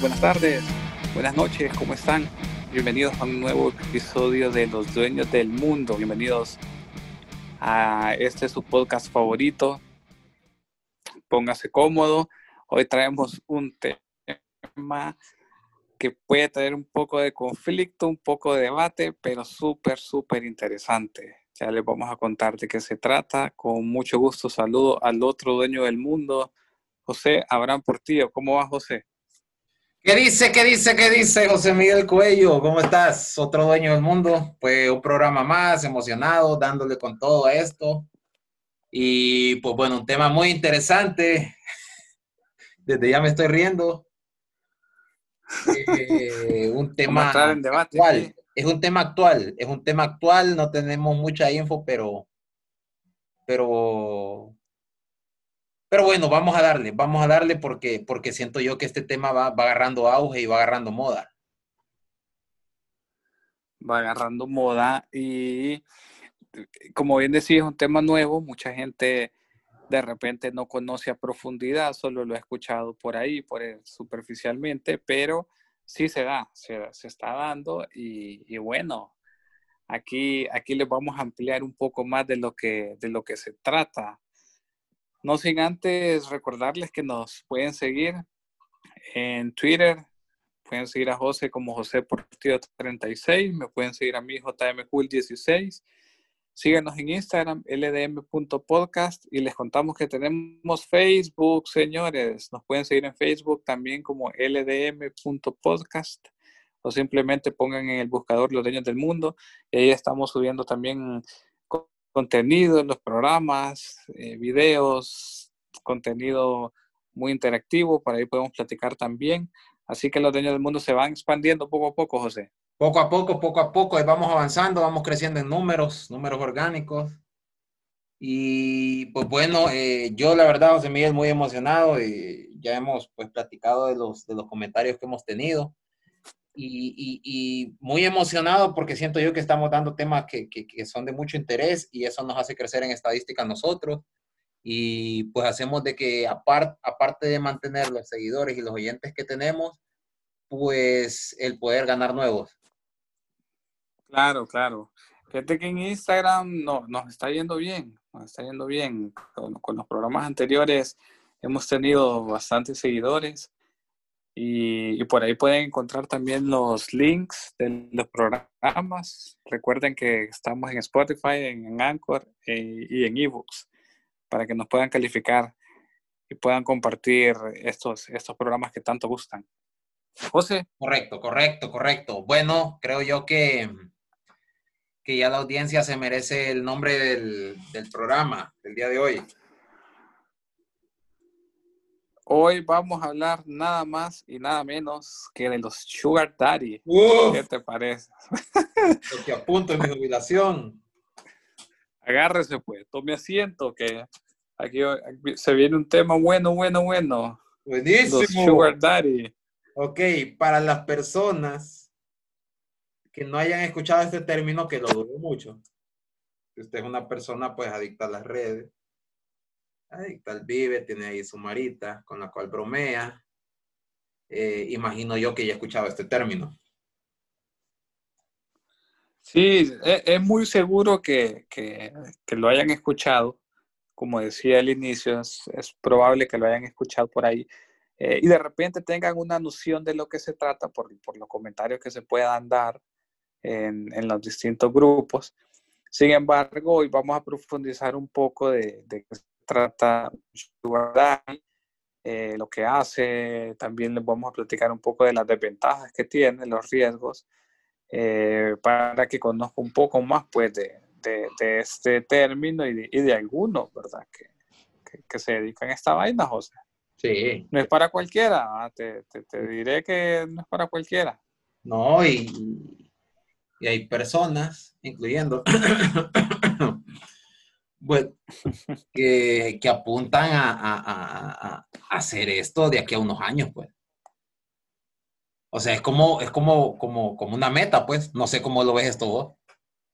buenas tardes, buenas noches, ¿cómo están? Bienvenidos a un nuevo episodio de Los Dueños del Mundo. Bienvenidos a este su podcast favorito. Póngase cómodo. Hoy traemos un tema que puede traer un poco de conflicto, un poco de debate, pero súper, súper interesante. Ya les vamos a contar de qué se trata. Con mucho gusto saludo al otro dueño del mundo, José Abraham Portillo. ¿Cómo va, José? ¿Qué dice, qué dice, qué dice José Miguel Cuello? ¿Cómo estás? Otro dueño del mundo. Pues un programa más, emocionado, dándole con todo esto. Y pues bueno, un tema muy interesante. Desde ya me estoy riendo. Eh, un tema debate, actual. Es un tema actual, es un tema actual, no tenemos mucha info, pero, pero pero bueno, vamos a darle, vamos a darle porque, porque siento yo que este tema va, va agarrando auge y va agarrando moda. Va agarrando moda y como bien decía, es un tema nuevo, mucha gente de repente no conoce a profundidad, solo lo ha escuchado por ahí, por superficialmente, pero sí se da, se, se está dando y, y, bueno, aquí, aquí les vamos a ampliar un poco más de lo que, de lo que se trata no sin antes recordarles que nos pueden seguir en Twitter. Pueden seguir a José como José Portillo 36. Me pueden seguir a mí JMCool16. Síganos en Instagram, ldm.podcast. Y les contamos que tenemos Facebook, señores. Nos pueden seguir en Facebook también como ldm.podcast. O simplemente pongan en el buscador Los Dueños del Mundo. Y ahí estamos subiendo también contenido en los programas, eh, videos, contenido muy interactivo, para ahí podemos platicar también. Así que los dueños del mundo se van expandiendo poco a poco, José. Poco a poco, poco a poco, vamos avanzando, vamos creciendo en números, números orgánicos. Y pues bueno, eh, yo la verdad, José Miguel, muy emocionado y ya hemos pues platicado de los, de los comentarios que hemos tenido y, muy emocionado porque siento yo que estamos dando temas que, son de mucho interés y eso nos hace crecer en estadística nosotros. Y pues hacemos de que aparte de mantener los seguidores y los oyentes que tenemos, pues el poder ganar nuevos. Claro, claro. Fíjate que en Instagram no, nos está yendo bien, nos está yendo bien. con los programas anteriores hemos tenido bastantes seguidores y, por ahí pueden encontrar también los links de los programas. Recuerden que estamos en Spotify, en, Anchor eh, y en eBooks para que nos puedan calificar y puedan compartir estos, estos programas que tanto gustan. José. Correcto, correcto, correcto. Bueno, creo yo que, que ya la audiencia se merece el nombre del, del programa del día de hoy. Hoy vamos a hablar nada más y nada menos que de los Sugar Daddy. ¿Qué te parece? Lo que apunto en mi jubilación. Agárrese pues, tome asiento que aquí, se viene un tema bueno, bueno, bueno. Buenísimo. Los Sugar Daddy. Ok, para las personas que no hayan escuchado este término, que lo dudo mucho. Si usted es una persona pues adicta a las redes, Adicta al vive, tiene ahí su marita con la cual bromea. Eh, imagino yo que ya he escuchado este término. Sí, e, es, muy seguro que, lo hayan escuchado. Como decía al inicio, es, probable que lo hayan escuchado por ahí. Eh, y de repente tengan una noción de lo que se trata por, los comentarios que se puedan dar en, en, los distintos grupos. Sin embargo, hoy vamos a profundizar un poco de, de trata eh, lo que hace, también les vamos a platicar un poco de las desventajas que tiene, los riesgos, eh, para que conozca un poco más pues de, de, este término y de, y de algunos, ¿verdad? Que, que, se dedican a esta vaina, José. Sí. No es para cualquiera, ¿ah? te, te, te, diré que no es para cualquiera. No, y, y hay personas, incluyendo bueno, que, que apuntan a, a, a, hacer esto de aquí a unos años, pues. O sea, es como, es como, como, como una meta, pues. No sé cómo lo ves esto vos.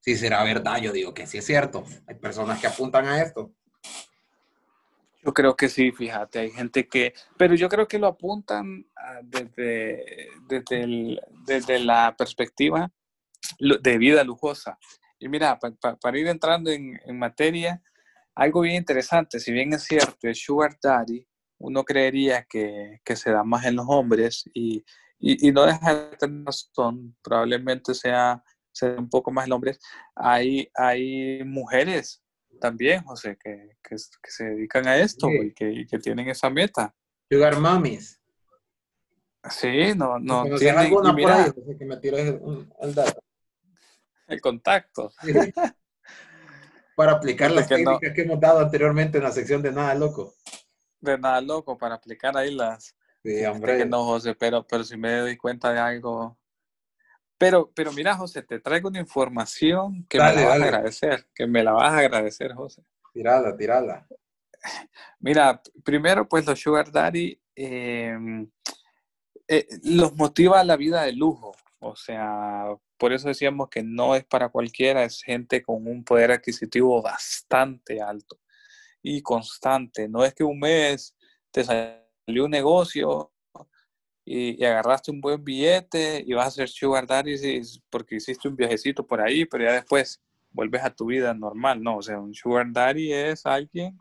Si será verdad, yo digo que sí es cierto. Hay personas que apuntan a esto. Yo creo que sí, fíjate, hay gente que, pero yo creo que lo apuntan ah, desde, desde, desde la perspectiva de vida lujosa. Y mira, para ir entrando en, en, materia, algo bien interesante, si bien es cierto, el sugar daddy, uno creería que, que se da más en los hombres y, y, y no deja de tener razón, probablemente sea, sea un poco más en hombres, hay, hay mujeres también, José, que, que, que se dedican a esto y, que, que, tienen esa meta. Sugar mommies. Sí, no, no. Tienen, alguna mira, por ahí, que me tires el dato. El contacto. Para aplicar las técnicas no. que hemos dado anteriormente en la sección de Nada Loco. De Nada Loco, para aplicar ahí las... Sí, hombre. Que no, José, pero, pero si me doy cuenta de algo... Pero, pero mira, José, te traigo una información que dale, me la vas dale. a agradecer, que me la vas a agradecer, José. Tirala, tirala. Mira, primero, pues los Sugar Daddy eh, eh, los motiva a la vida de lujo. O sea, por eso decíamos que no es para cualquiera, es gente con un poder adquisitivo bastante alto y constante. No es que un mes te salió un negocio y, agarraste un buen billete y vas a hacer sugar daddy porque hiciste un viajecito por ahí, pero ya después vuelves a tu vida normal. No, o sea, un sugar daddy es alguien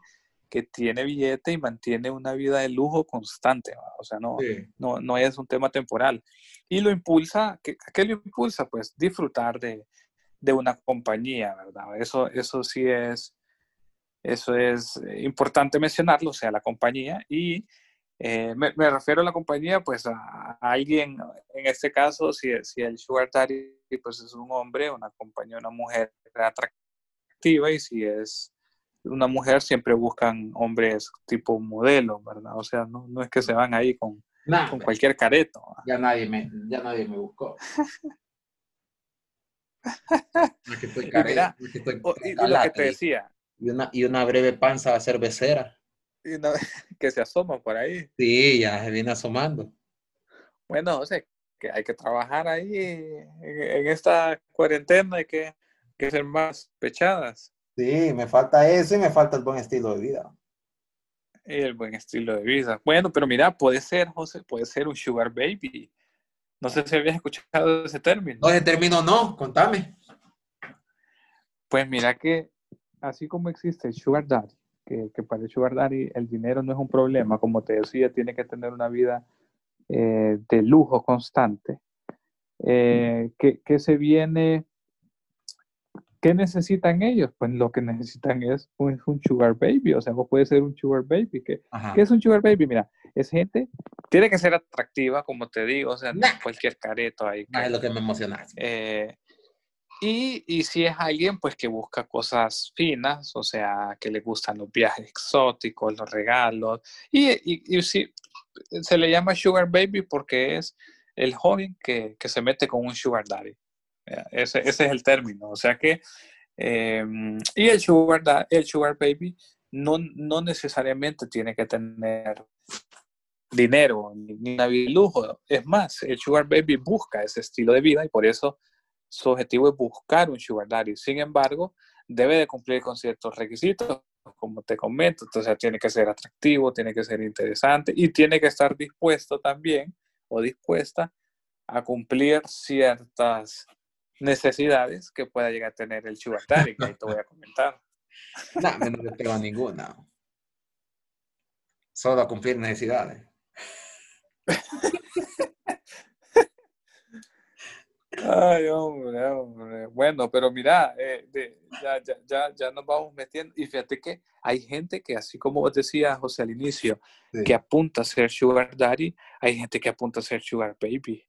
que tiene billete y mantiene una vida de lujo constante. O sea, no, sí. no, no es un tema temporal. Y lo impulsa, ¿qué, ¿qué lo impulsa? Pues disfrutar de, de, una compañía, ¿verdad? Eso, eso sí es, eso es importante mencionarlo, o sea, la compañía. Y eh, me, me, refiero a la compañía, pues a, a, alguien, en este caso, si, si el sugar daddy pues es un hombre, una compañía, una mujer atractiva, y si es una mujer siempre buscan hombres tipo modelo, ¿verdad? O sea, no, no es que se van ahí con, nah, con cualquier careto. Ya nadie me, ya nadie me buscó. no que estoy careto, y, estoy y, y lo que te decía. Y una, y una breve panza cervecera. Y una, que se asoma por ahí. Sí, ya se viene asomando. Bueno, o sea, que hay que trabajar ahí en, en esta cuarentena, hay que, que ser más pechadas. Sí, me falta eso y me falta el buen estilo de vida. El buen estilo de vida. Bueno, pero mira, puede ser, José, puede ser un sugar baby. No sé si habías escuchado ese término. No, ese término no, contame. Pues mira que así como existe el sugar daddy, que, que para el sugar daddy el dinero no es un problema, como te decía, tiene que tener una vida eh, de lujo constante, eh, que, que se viene ¿Qué necesitan ellos? Pues lo que necesitan es un, un sugar baby, o sea, vos puedes ser un sugar baby. ¿Qué, ¿Qué, es un sugar baby? Mira, es gente, tiene que ser atractiva, como te digo, o sea, no nah. cualquier careto ahí. Que, es lo que me emociona. Eh, y, y, si es alguien, pues que busca cosas finas, o sea, que le gustan los viajes exóticos, los regalos, y, y, y si, se le llama sugar baby porque es el joven que, que se mete con un sugar daddy. Ese, ese, es el término. O sea que, eh, y el sugar, el sugar baby no, no necesariamente tiene que tener dinero ni una vida de lujo. Es más, el sugar baby busca ese estilo de vida y por eso su objetivo es buscar un sugar daddy. Sin embargo, debe de cumplir con ciertos requisitos, como te comento. Entonces, tiene que ser atractivo, tiene que ser interesante y tiene que estar dispuesto también o dispuesta a cumplir ciertas necesidades que pueda llegar a tener el sugar daddy, que ahí te voy a comentar. No, no le pego a ninguna. Solo a cumplir necesidades. Ay, hombre, hombre. Bueno, pero mira, eh, de, ya, ya, ya, ya, nos vamos metiendo. Y fíjate que hay gente que, así como vos decías, José, al inicio, sí. que apunta a ser sugar daddy, hay gente que apunta a ser sugar baby.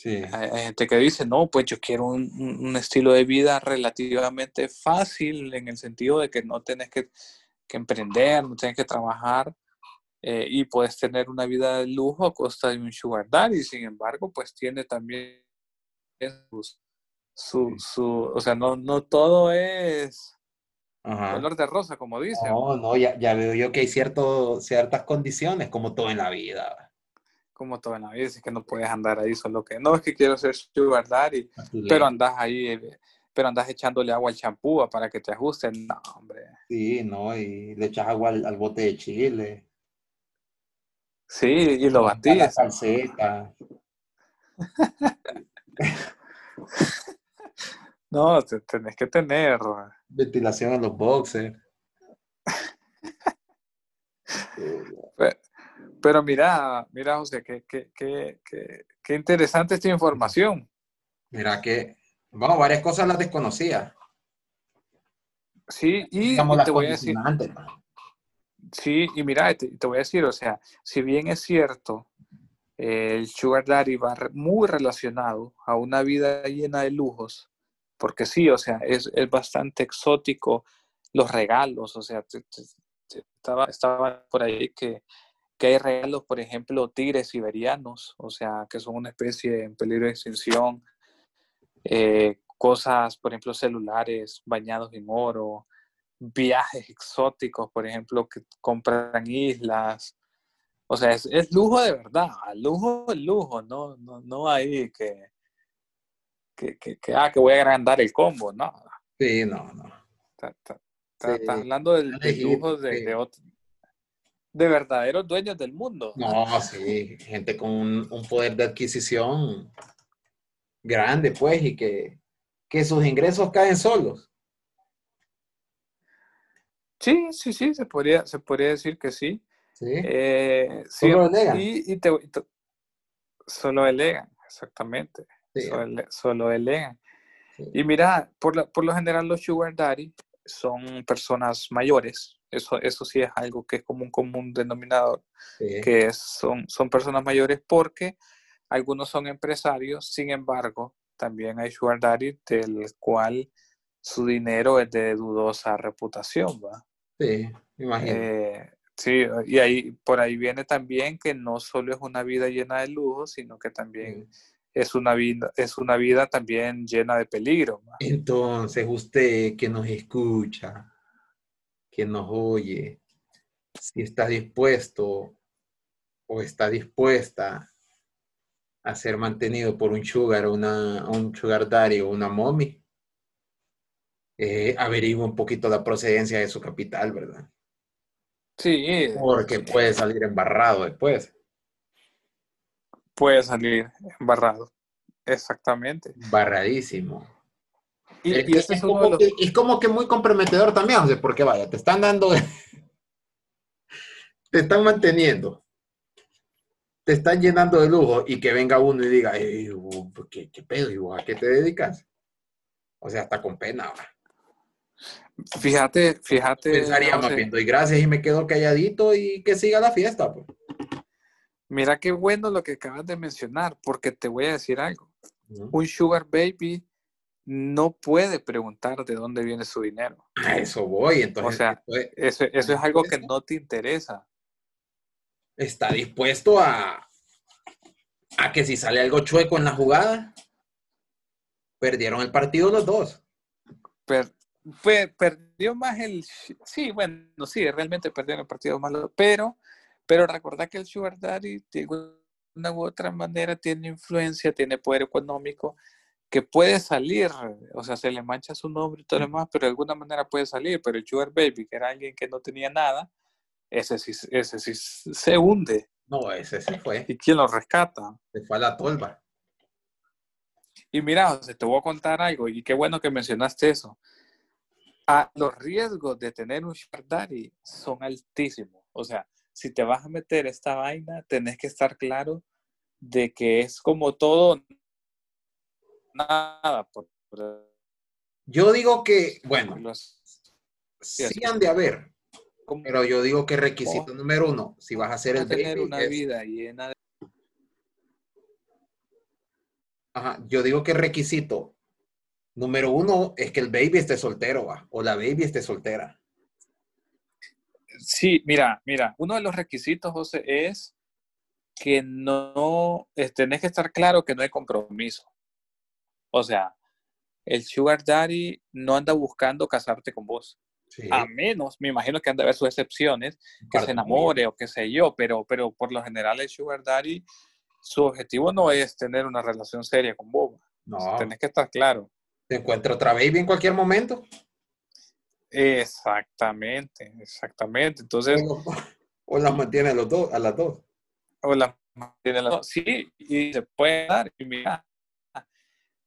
Sí. Hay, hay, gente que dice, no, pues yo quiero un, un, estilo de vida relativamente fácil en el sentido de que no tenés que, que emprender, no tienes que trabajar eh, y puedes tener una vida de lujo a costa de un sugar daddy. Sin embargo, pues tiene también su, su, su o sea, no, no todo es Ajá. color de rosa, como dicen. No, no, ya, ya veo yo que hay cierto, ciertas condiciones, como todo en la vida como todo en la vida, es que no puedes andar ahí solo que, no, es que quiero ser sugar daddy, pero andas ahí, pero andas echándole agua al champú para que te ajuste. No, hombre. Sí, no, y le echas agua al, bote de chile. Sí, y lo batías. La no, tenés que tener. Ventilación en los boxes. Pero, mira, mira, José, qué, qué, qué, qué, interesante esta información. Mira que, vamos, varias cosas las desconocía. Sí, y, te voy a decir. Sí, y mira, te, te, voy a decir, o sea, si bien es cierto, el Sugar Daddy va muy relacionado a una vida llena de lujos, porque sí, o sea, es, es bastante exótico los regalos, o sea, estaba, estaba por ahí que, que hay regalos, por ejemplo, tigres siberianos, o sea, que son una especie en peligro de extinción, eh, cosas, por ejemplo, celulares bañados en oro, viajes exóticos, por ejemplo, que compran islas. O sea, es, lujo de verdad, lujo es lujo, no, no, no hay que, que, que, ah, que voy a agrandar el combo, no. Sí, no, no. Estás hablando del, lujo de, de, de, verdaderos dueños del mundo. No, sí, gente con un, poder de adquisición grande, pues, y que, que sus ingresos caen solos. Sí, sí, sí, se podría, se podría decir que sí. Sí. Eh, solo elegan. Y, te, solo elegan, exactamente. Solo, elegan. Y mira, por, por lo general los sugar daddy son personas mayores. Eso, eso sí es algo que es como un común denominador, que son, son personas mayores porque algunos son empresarios, sin embargo, también hay sugar daddy del cual su dinero es de dudosa reputación, ¿va? Sí, imagino. Eh, sí, y ahí, por ahí viene también que no solo es una vida llena de lujo, sino que también es una vida, es una vida también llena de peligro. Entonces, usted que nos escucha, que nos oye, si está dispuesto o está dispuesta a ser mantenido por un sugar, una, un sugar daddy o una mommy, eh, averigua un poquito la procedencia de su capital, ¿verdad? Sí. Porque puede salir embarrado después puede salir embarrado. Exactamente. Barradísimo. Y, es, es, como que, es, como que, muy comprometedor también, o porque vaya, te están dando, te están manteniendo, te están llenando de lujo y que venga uno y diga, ¿qué, ¿qué, pedo? ¿A qué te dedicas? O sea, está con pena. Fíjate, fíjate. Pensaría más bien, doy gracias y me quedo calladito y que siga la fiesta. Pues. Mira qué bueno lo que acabas de mencionar, porque te voy a decir algo. Un sugar baby no puede preguntar de dónde viene su dinero. A eso voy, entonces. O sea, eso, es algo que no te interesa. Está dispuesto a, a que si sale algo chueco en la jugada, perdieron el partido los dos. perdió más el... Sí, bueno, sí, realmente perdieron el partido más, pero pero recordad que el sugar daddy de una u otra manera tiene influencia, tiene poder económico, que puede salir, o sea, se le mancha su nombre y todo lo demás, pero de alguna manera puede salir. Pero el sugar baby, que era alguien que no tenía nada, ese sí, ese sí se hunde. No, ese se fue. ¿Y quién lo rescata? Se fue a la tolva. Y mira, José, te voy a contar algo, y qué bueno que mencionaste eso. Ah, los riesgos de tener un sugar daddy son altísimos. O sea, si te vas a meter esta vaina, tenés que estar claro de que es como todo, nada. yo digo que, bueno, sí han de haber, pero yo digo que requisito número uno, si vas a hacer el tener una vida llena de... Ajá, yo digo que requisito número uno es que el baby esté soltero, ¿va? o la baby esté soltera. Sí, mira, mira, uno de los requisitos, José, es que no, tenés que estar claro que no hay compromiso. O sea, el sugar daddy no anda buscando casarte con vos. A menos, me imagino que han de haber sus excepciones, que se enamore o qué sé yo, pero, pero por lo general el sugar daddy, su objetivo no es tener una relación seria con vos. No. tenés que estar claro. Te encuentra otra baby en cualquier momento. Exactamente, exactamente. Entonces. O, las mantiene a, los dos, a las dos. O las mantiene a las dos. Sí, y se puede dar. Y mira,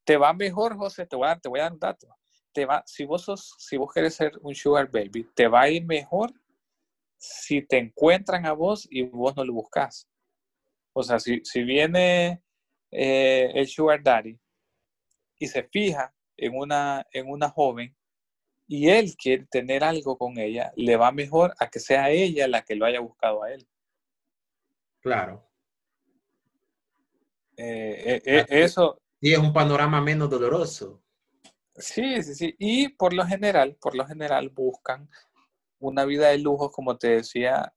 te va mejor, José, te voy a dar, te voy a dar un dato. Te va, si vos sos, si vos querés ser un sugar baby, te va a ir mejor si te encuentran a vos y vos no lo buscas. O sea, si, si viene eh, el sugar daddy y se fija en una, en una joven y él quiere tener algo con ella, le va mejor a que sea ella la que lo haya buscado a él. Claro. Eh, eh, eso. Y es un panorama menos doloroso. Sí, sí, sí. Y por lo general, por lo general buscan una vida de lujo, como te decía,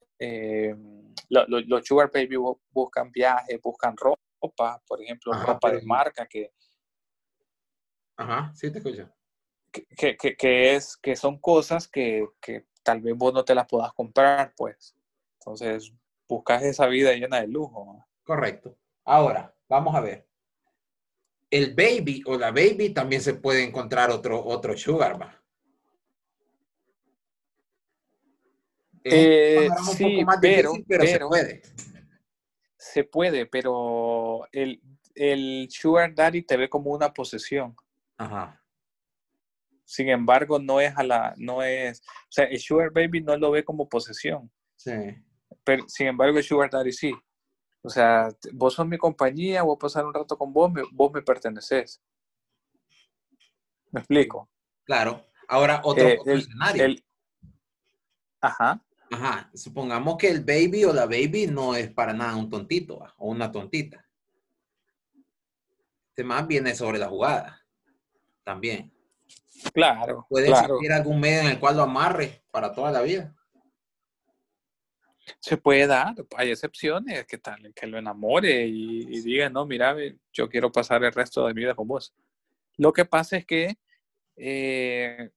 los sugar baby buscan viajes, buscan ropa, por ejemplo, ropa de marca que... Ajá, sí te escucho. Que, que, que, es, que son cosas que, que, tal vez vos no te las puedas comprar, pues. Entonces, buscas esa vida llena de lujo. Correcto. Ahora, vamos a ver. El baby o la baby también se puede encontrar otro, otro sugar, ¿va? Eh, sí, pero, se puede. Se puede, pero el, el Sugar Daddy te ve como una posesión. Ajá. Sin embargo, no es a la, no es, o sea, el Sugar Baby no lo ve como posesión. Sí. Pero, sin embargo, el Sugar Daddy sí. O sea, vos sos mi compañía, voy a pasar un rato con vos, vos me perteneces. ¿Me explico? Claro. Ahora, otro, eh, escenario. ajá. Ajá, supongamos que el baby o la baby no es para nada un tontito o una tontita. Este más viene sobre la jugada también. Claro. Puede claro. existir algún medio en el cual lo amarre para toda la vida. Se puede dar, hay excepciones, que tal, que lo enamore y, diga, no, mira, yo quiero pasar el resto de mi vida con vos. Lo que pasa es que eh,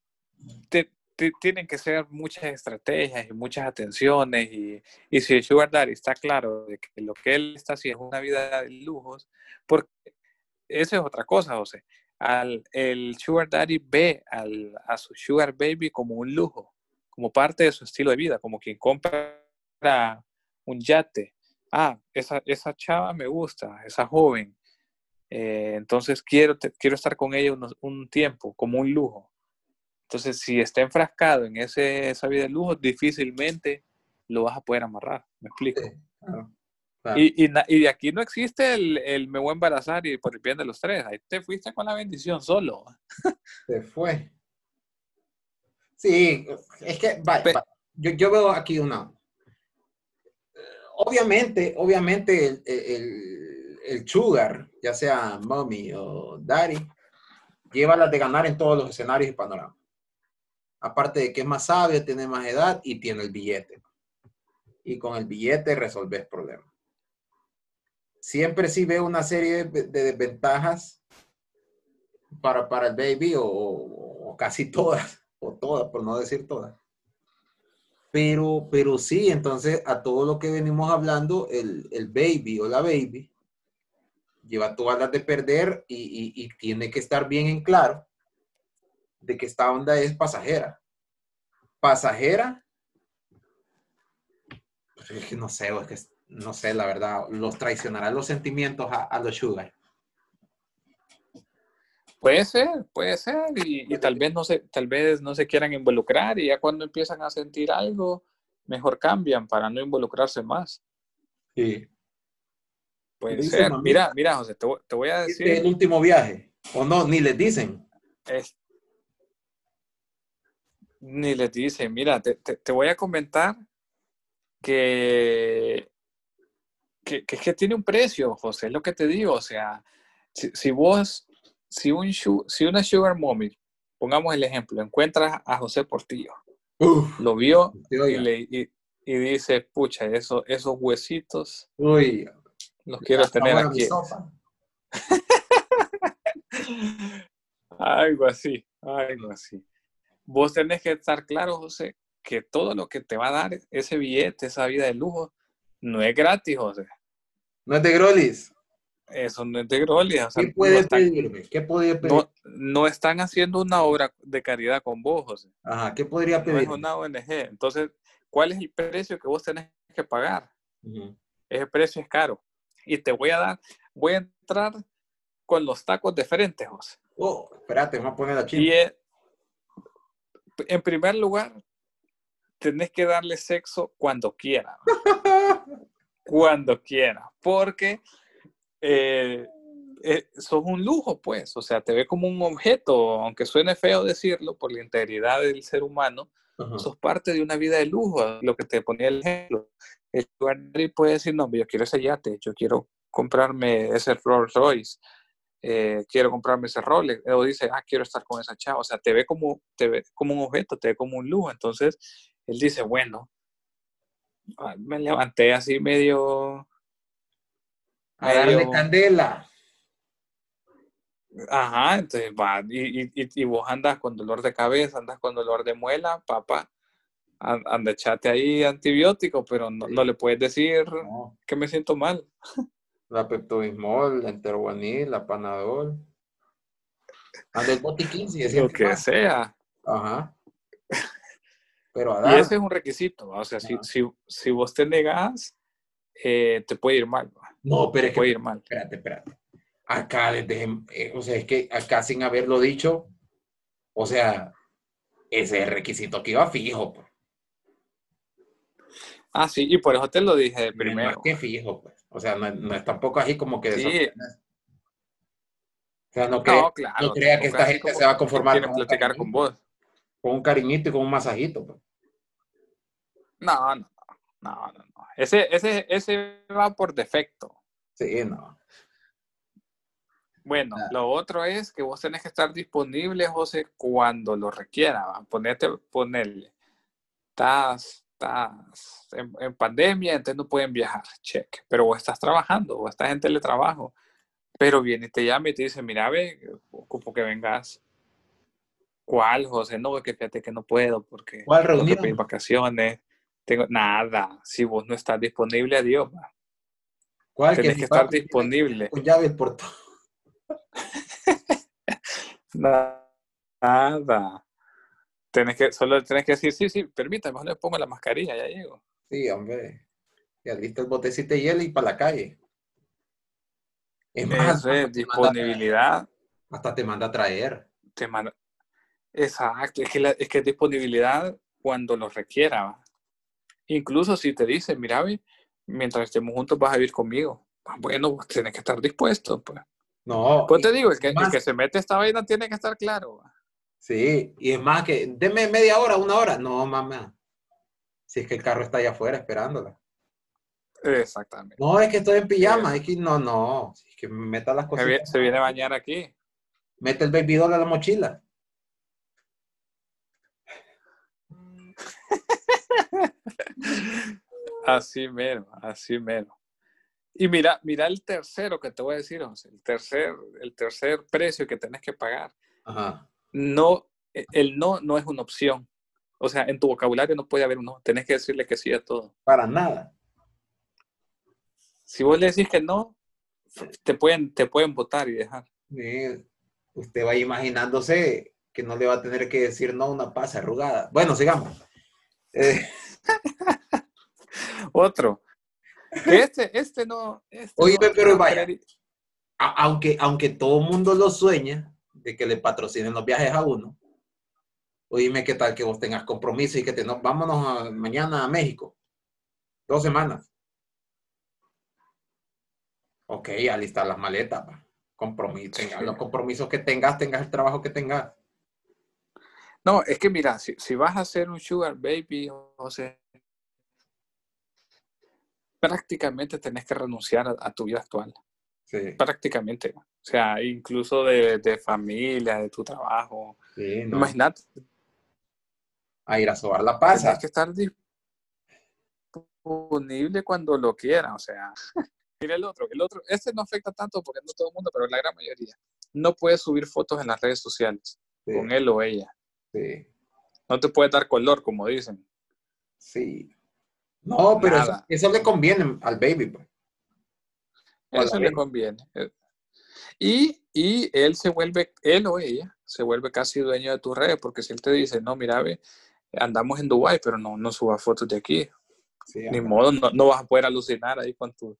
te, tienen que ser muchas estrategias y muchas atenciones y, y si el Sugar Daddy está claro de que lo que él está haciendo es una vida de lujos, porque esa es otra cosa, José. Al, el Sugar Daddy ve al, a su Sugar Baby como un lujo, como parte de su estilo de vida, como quien compra un yate. Ah, esa, esa chava me gusta, esa joven. Eh, entonces quiero, quiero estar con ella un tiempo, como un lujo. Entonces, si está enfrascado en ese, esa vida de lujo, difícilmente lo vas a poder amarrar. ¿Me explico? Y, y, y, aquí no existe el, el, me voy a embarazar y por el bien de los tres. Ahí te fuiste con la bendición solo. Se fue. Sí, es que, Yo, yo, veo aquí una. Obviamente, obviamente el, el, el sugar, ya sea mommy o daddy, lleva las de ganar en todos los escenarios y panoramas. Aparte de que es más sabio, tiene más edad y tiene el billete. Y con el billete resolves problemas. Siempre sí veo una serie de, desventajas para, para el baby o, casi todas, o todas, por no decir todas. Pero, pero sí, entonces a todo lo que venimos hablando, el, el baby o la baby lleva todas las de perder y, y, tiene que estar bien en claro de que esta onda es pasajera. Pasajera, pues no sé, es que no sé, la verdad, los traicionarán los sentimientos a, los sugar. Puede ser, puede ser, y, tal vez no se, tal vez no se quieran involucrar, y ya cuando empiezan a sentir algo, mejor cambian para no involucrarse más. Sí. Puede ser. Mira, mira, José, te, voy a decir. el último viaje. O no, ni les dicen. Es, ni les dice, mira, te, voy a comentar que, que, que, tiene un precio, José, es lo que te digo. O sea, si, vos, si, un, si una Sugar Mommy, pongamos el ejemplo, encuentras a José Portillo, lo vio y, le, y, dice, pucha, eso, esos huesitos Uy, los quiero tener aquí. algo así, algo así vos tenés que estar claro, José, que todo lo que te va a dar ese billete, esa vida de lujo, no es gratis, José. No es de Grolis. Eso no es de Groli. O sea, ¿Qué puede no están, pedirme? ¿Qué podría pedir? no, no están haciendo una obra de caridad con vos, José. Ajá, ¿qué podría No pedir? es una ONG. Entonces, ¿cuál es el precio que vos tenés que pagar? Ese precio es caro. Y te voy a dar, voy a entrar con los tacos de frente, José. Oh, espérate, vamos a poner la Y chimpa. es- en primer lugar, tenés que darle sexo cuando quiera. ¿no? cuando quiera. Porque eh, eh, sos un lujo, pues. O sea, te ve como un objeto, aunque suene feo decirlo, por la integridad del ser humano, Ajá. sos parte de una vida de lujo, lo que te ponía el ejemplo. El lugar puede decir, no, yo quiero ese yate, yo quiero comprarme ese Rolls Royce, eh, quiero comprarme ese Rolex, o dice, ah, quiero estar con esa chava, o sea, te ve como, te ve como un objeto, te ve como un lujo, entonces él dice, bueno, ah, me levanté así medio, A darle candela. ajá, entonces va, y, y, y- y vos andas con dolor de cabeza, andas con dolor de muela, papá, an- anda, echate ahí antibiótico, pero no, no le puedes decir No, que me siento mal. la Pepto-Bismol, la Enteroguanil, la Panadol. Anda el botiquín, si lo que sea. Ajá. Pero a Y dar. ese es un requisito, o sea, si, si, si vos te negás, eh, te puede ir mal, ¿va? No, pero es que puede ir mal. Espérate, espérate. Acá desde, eh, o sea, es que acá sin haberlo dicho, o sea, ese es el requisito que iba fijo, pues. Ah, sí, y por eso te lo dije de Pero Más primero. que fijo, pues. O sea, no, es- no es tampoco así como que Sí. O sea, no, crea, No, claro. no crea que esta gente se va a conformar con platicar con vos. con un cariñito y con un masajito. Pues. No, no, no, no, no. Ese, ese, ese va por defecto. Sí, no. Bueno, Ah. lo otro es que vos tenés que estar disponible, José, cuando lo requiera. ¿va? Ponete, ponerle. Estás, estás en, en pandemia, entonces no pueden viajar. Check. Pero vos estás trabajando, vos estás en teletrabajo. Pero viene y te llama y te dice, mira, ve, ocupo que vengas. ¿Cuál, José? No, que fíjate que no puedo porque ¿Cuál reunión? vacaciones. Tengo nada. Si vos no estás disponible, adiós. ¿Cuál Tenés que estar disponible. Con llave el portón. Nada. Tenés que, solo tenés que decir, sí, sí, permítame, le pongo la mascarilla, ya llego. Sí, hombre. Ya listo el botecito de hielo y para la calle. Es más, Eso es te disponibilidad. Hasta te manda a traer. Te manda- Exacto, es que, la- es que es disponibilidad cuando lo requiera. Incluso si te dicen, mira, ve, mientras estemos juntos vas a vivir conmigo. Ah, Bueno, vos tenés que estar dispuesto. Pues, No. Pues te digo, el que, el más- que se mete esta vaina tiene que estar claro. Sí, y es más que, deme media hora, una hora. No, mamá. Si es que el carro está allá afuera esperándola. Exactamente. No, es que estoy en pijama. Es que no, no. Es que meta las cositas. se viene a bañar aquí. Mete el baby doll a la mochila. Así mero, así mero. Y mira, mira el tercero que te voy a decir, José, el tercer, el tercer precio que tenés que pagar. Ajá. No, e- el no no es una opción. O sea, en tu vocabulario no puede haber un no. Tenés que decirle que sí a todo. Para nada. Si vos le decís que no, te pueden, te pueden votar y dejar. Usted va imaginándose que no le va a tener que decir no a una pasa arrugada. Bueno, sigamos. Eh, Otro. Que este, este no. Este Oye, no- pero no vaya. a- aunque, aunque todo el mundo lo sueña de que le patrocinen los viajes a uno, oíme qué tal que vos tengas compromiso y que te no, vámonos a- mañana a México. Dos semanas. Ok, alistar las maletas. pa. Compromiso, tengas los compromisos que tengas, tengas el trabajo que tengas. No, es que mira, si, si vas a hacer un sugar baby, José, prácticamente tenés que renunciar a, a tu vida actual. Sí, Prácticamente. O sea, incluso de, de familia, de tu trabajo. sí, no. Imagínate, A ir a sobar la pasa. tienes que estar disponible cuando lo quiera. O sea, mira el otro. El otro, este no afecta tanto porque no todo el mundo, pero la gran mayoría. No puedes subir fotos en las redes sociales Sí, con él o ella. Sí, No te puedes dar color, como dicen. sí. No, pero eso, le conviene al baby. pues. Eso le conviene. Y, y, él se vuelve, él o ella, se vuelve casi dueño de tus redes, porque si él te dice, no, mira, ve, andamos en Dubai pero no, no suba fotos de aquí. Ni modo, no, no, vas a poder alucinar ahí con, tu,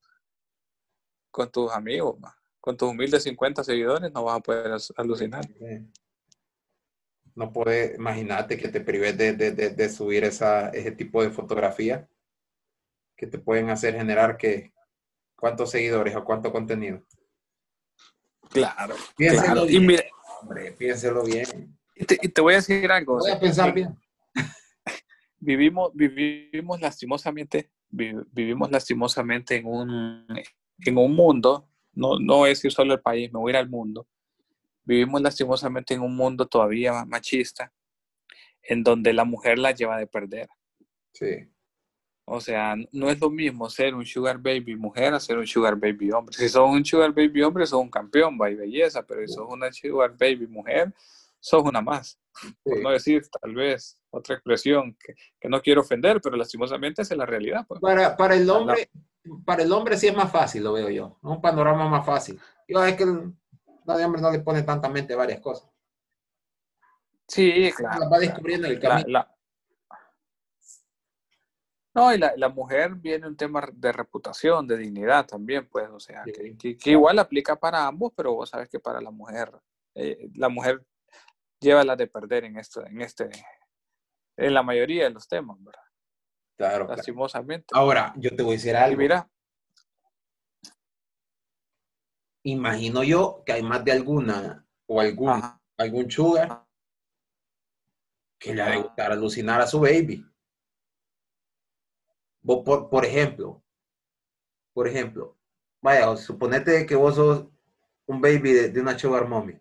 con tus amigos, con tus humildes 50 seguidores, no vas a poder alucinar. No puedes, imagínate que te prives de, de, de, subir esa, ese tipo de fotografía que te pueden hacer generar que cuántos seguidores o cuánto contenido. Claro. Piénselo bien. Y hombre, piénselo bien. Y te, voy a decir algo. Voy a pensar bien. Vivimos, vivimos lastimosamente, vivimos lastimosamente en un, en un mundo, no, no es decir solo el país, me voy a ir al mundo. Vivimos lastimosamente en un mundo todavía machista, en donde la mujer la lleva de perder. Sí. O sea, no es lo mismo ser un sugar baby mujer a ser un sugar baby hombre. Si sos un sugar baby hombre, sos un campeón, va y belleza, pero si sos una sugar baby mujer, sos una más. Por no decir, tal vez, otra expresión que, que, no quiero ofender, pero lastimosamente es la realidad. Pues. Para, para, el hombre, para el hombre sí es más fácil, lo veo yo. Un panorama más fácil. Yo es que el, el hombre no le pone tanta mente varias cosas. Sí, claro. va descubriendo el camino. No, y la, la, mujer viene un tema de reputación, de dignidad también, pues, o sea, que, que, igual aplica para ambos, pero vos sabes que para la mujer, eh, la mujer lleva la de perder en esto, en este, en la mayoría de los temas, ¿verdad? Claro. Lastimosamente. Ahora, yo te voy a decir algo. mira. Imagino yo que hay más de alguna o algún, algún sugar que le ha de gustar alucinar a su baby. Por, por ejemplo, por ejemplo, vaya, suponete que vos sos un baby de, una sugar mommy.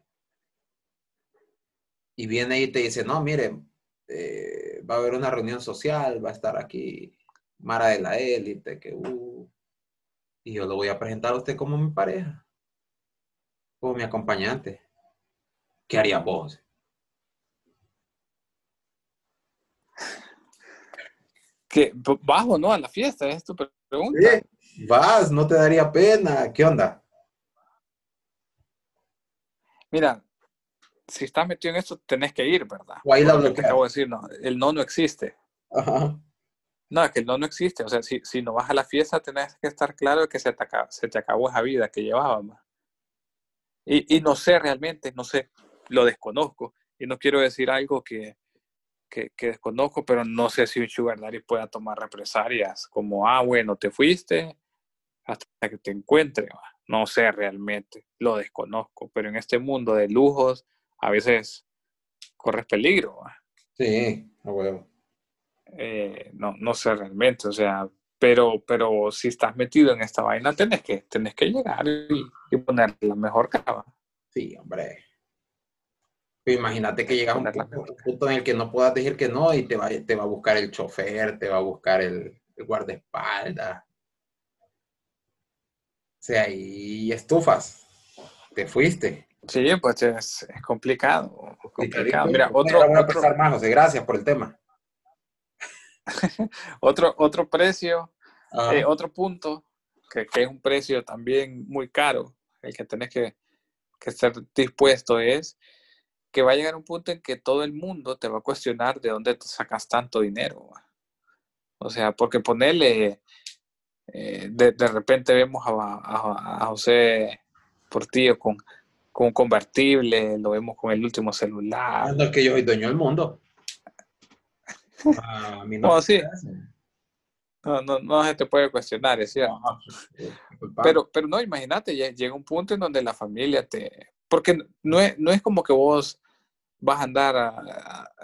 Y viene y te dice, no, mire, eh, va a haber una reunión social, va a estar aquí Mara de la élite, que uh, y yo lo voy a presentar a usted como mi pareja, como mi acompañante. ¿Qué haría vos? que vas o no a la fiesta, es tu pregunta. vas, no te daría pena, ¿qué onda? Mira, si estás metido en esto, tenés que ir, ¿verdad? O ahí la acabo de decir, no, el no no existe. Ajá. No, es que el no no existe. O sea, si, si no vas a la fiesta, tenés que estar claro que se te, acabó, se te acabó esa vida que llevabas. Y, y no sé realmente, no sé, lo desconozco. Y no quiero decir algo que, que, desconozco, pero no sé si un sugar daddy pueda tomar represalias como, ah, bueno, te fuiste hasta que te encuentre. No sé realmente, lo desconozco, pero en este mundo de lujos a veces corres peligro. Sí, a eh, no, no sé realmente, o sea, pero, pero si estás metido en esta vaina, tenés que, tenés que llegar y, y poner la mejor cava. Sí, hombre. Imagínate que llegas a un punto, en el que no puedas decir que no y te va, te va a buscar el chofer, te va a buscar el, guardaespaldas. O sea, y estufas. Te fuiste. Sí, pues es, complicado. complicado. Mira, otro, Gracias por el tema. otro, otro precio, eh, otro punto, que, es un precio también muy caro, el que tenés que, que estar dispuesto es que va a llegar un punto en que todo el mundo te va a cuestionar de dónde te sacas tanto dinero. O sea, porque ponerle, eh, de, repente vemos a, a, José Portillo con, con un convertible, lo vemos con el último celular. Es que yo soy dueño del mundo. A mí no, sí. No, no, no se te puede cuestionar, es cierto. pero, pero no, imagínate, llega un punto en donde la familia te, porque no es, no es como que vos vas a andar,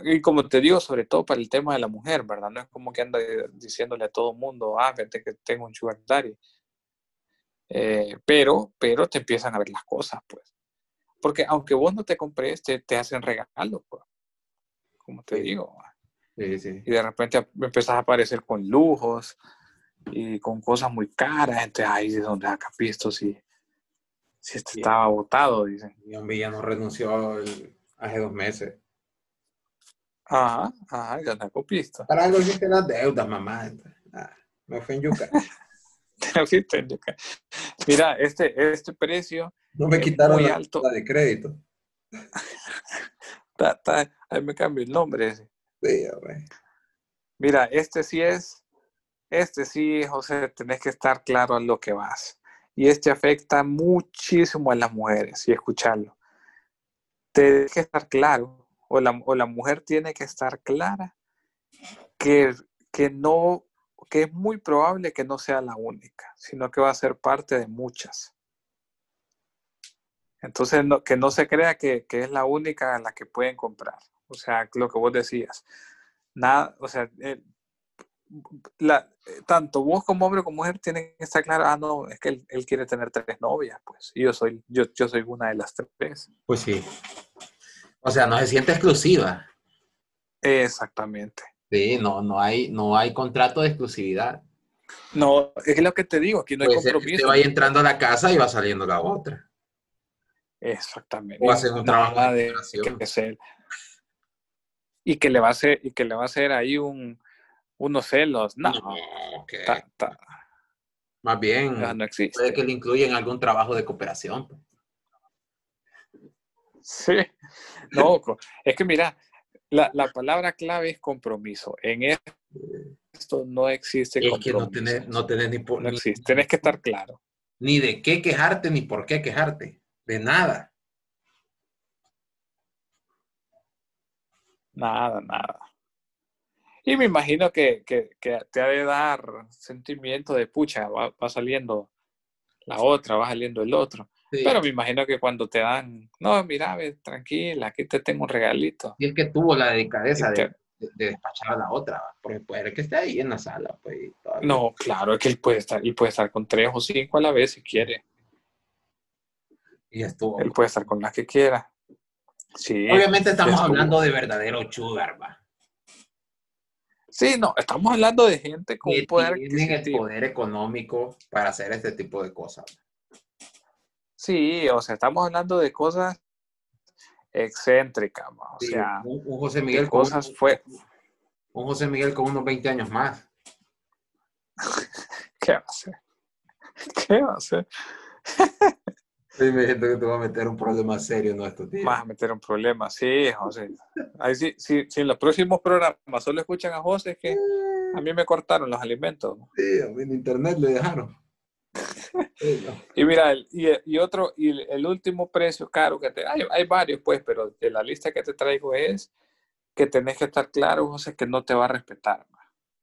y como te digo, sobre todo para el tema de la mujer, ¿verdad? No es como que anda diciéndole a todo el mundo, ah, vete que tengo un sugar daddy. Eh, pero, pero te empiezan a ver las cosas, pues. Porque aunque vos no te compres, te, te hacen regalos, pues. Como te digo. Sí, sí. Y de repente empezás a aparecer con lujos y con cosas muy caras. Entonces, ay, ¿de dónde acá visto si si este estaba votado, dicen. Y un villano renunció hace dos meses. Ajá, ajá, ya está copista. Para algo hiciste las deudas, mamá. Ah, me fui en yuca. Te fuiste en yuca. Mira, este, este precio. No me quitaron la, alto. de crédito. ahí me cambio el nombre. Sí, Mira, este sí es, este sí, José, tenés que estar claro en lo que vas. Y este afecta muchísimo a las mujeres y escucharlo. Tienes que estar claro, o la, o la mujer tiene que estar clara que, que no que es muy probable que no sea la única, sino que va a ser parte de muchas. Entonces, que no se crea que, es la única a la que pueden comprar. O sea, lo que vos decías. Nada, o sea, eh, la, tanto vos como hombre como mujer tienen que estar claro, ah, no, es que él, quiere tener tres novias, pues, y yo soy, yo, yo soy una de las tres. Pues sí. O sea, no se siente exclusiva. Exactamente. Sí, no, no hay, no hay contrato de exclusividad. No, es lo que te digo, aquí no hay compromiso. Te va entrando a la casa y va saliendo la otra. Exactamente. O hacer un trabajo de, que y que le va a hacer y que le va a hacer ahí un unos celos. No, más bien no existe. puede que le incluyan algún trabajo de cooperación. Pues. Sí, no, es que mira, la, la, palabra clave es compromiso. En esto no existe es compromiso. que no tenés, no tenés ni por... No existe. Tenés que estar claro. Ni de qué quejarte, ni por qué quejarte. De nada. Nada, nada. Y me imagino que, que, que te ha de dar sentimiento de pucha, va, va saliendo la otra, va saliendo el otro. Pero me imagino que cuando te dan, no, mira, tranquila, aquí te tengo un regalito. Y el que tuvo la delicadeza de, despachar a la otra, porque puede que esté ahí en la sala. Pues, no, claro, es que él puede estar, y puede estar con tres o cinco a la vez si quiere. Y estuvo. Él puede estar con las que quiera. Sí. Obviamente estamos hablando de verdadero sugar, va. Sí, no, estamos hablando de gente con poder. Tienen el poder económico para hacer este tipo de cosas. Sí, o sea, estamos hablando de cosas excéntricas, o sea, un, José Miguel cosas fue un José Miguel con unos 20 años más. ¿Qué va a hacer? ¿Qué va a hacer? Sí, me siento que te va a meter un problema serio, ¿no? Esto, Vas a meter un problema, sí, José. Ahí sí, sí, si en los próximos programas solo escuchan a José, es que a mí me cortaron los alimentos. Sí, en internet le dejaron. Y mira, y, otro, y el último precio caro que te, hay, hay varios pues, pero de la lista que te traigo es que tenés que estar claro, José, que no te va a respetar,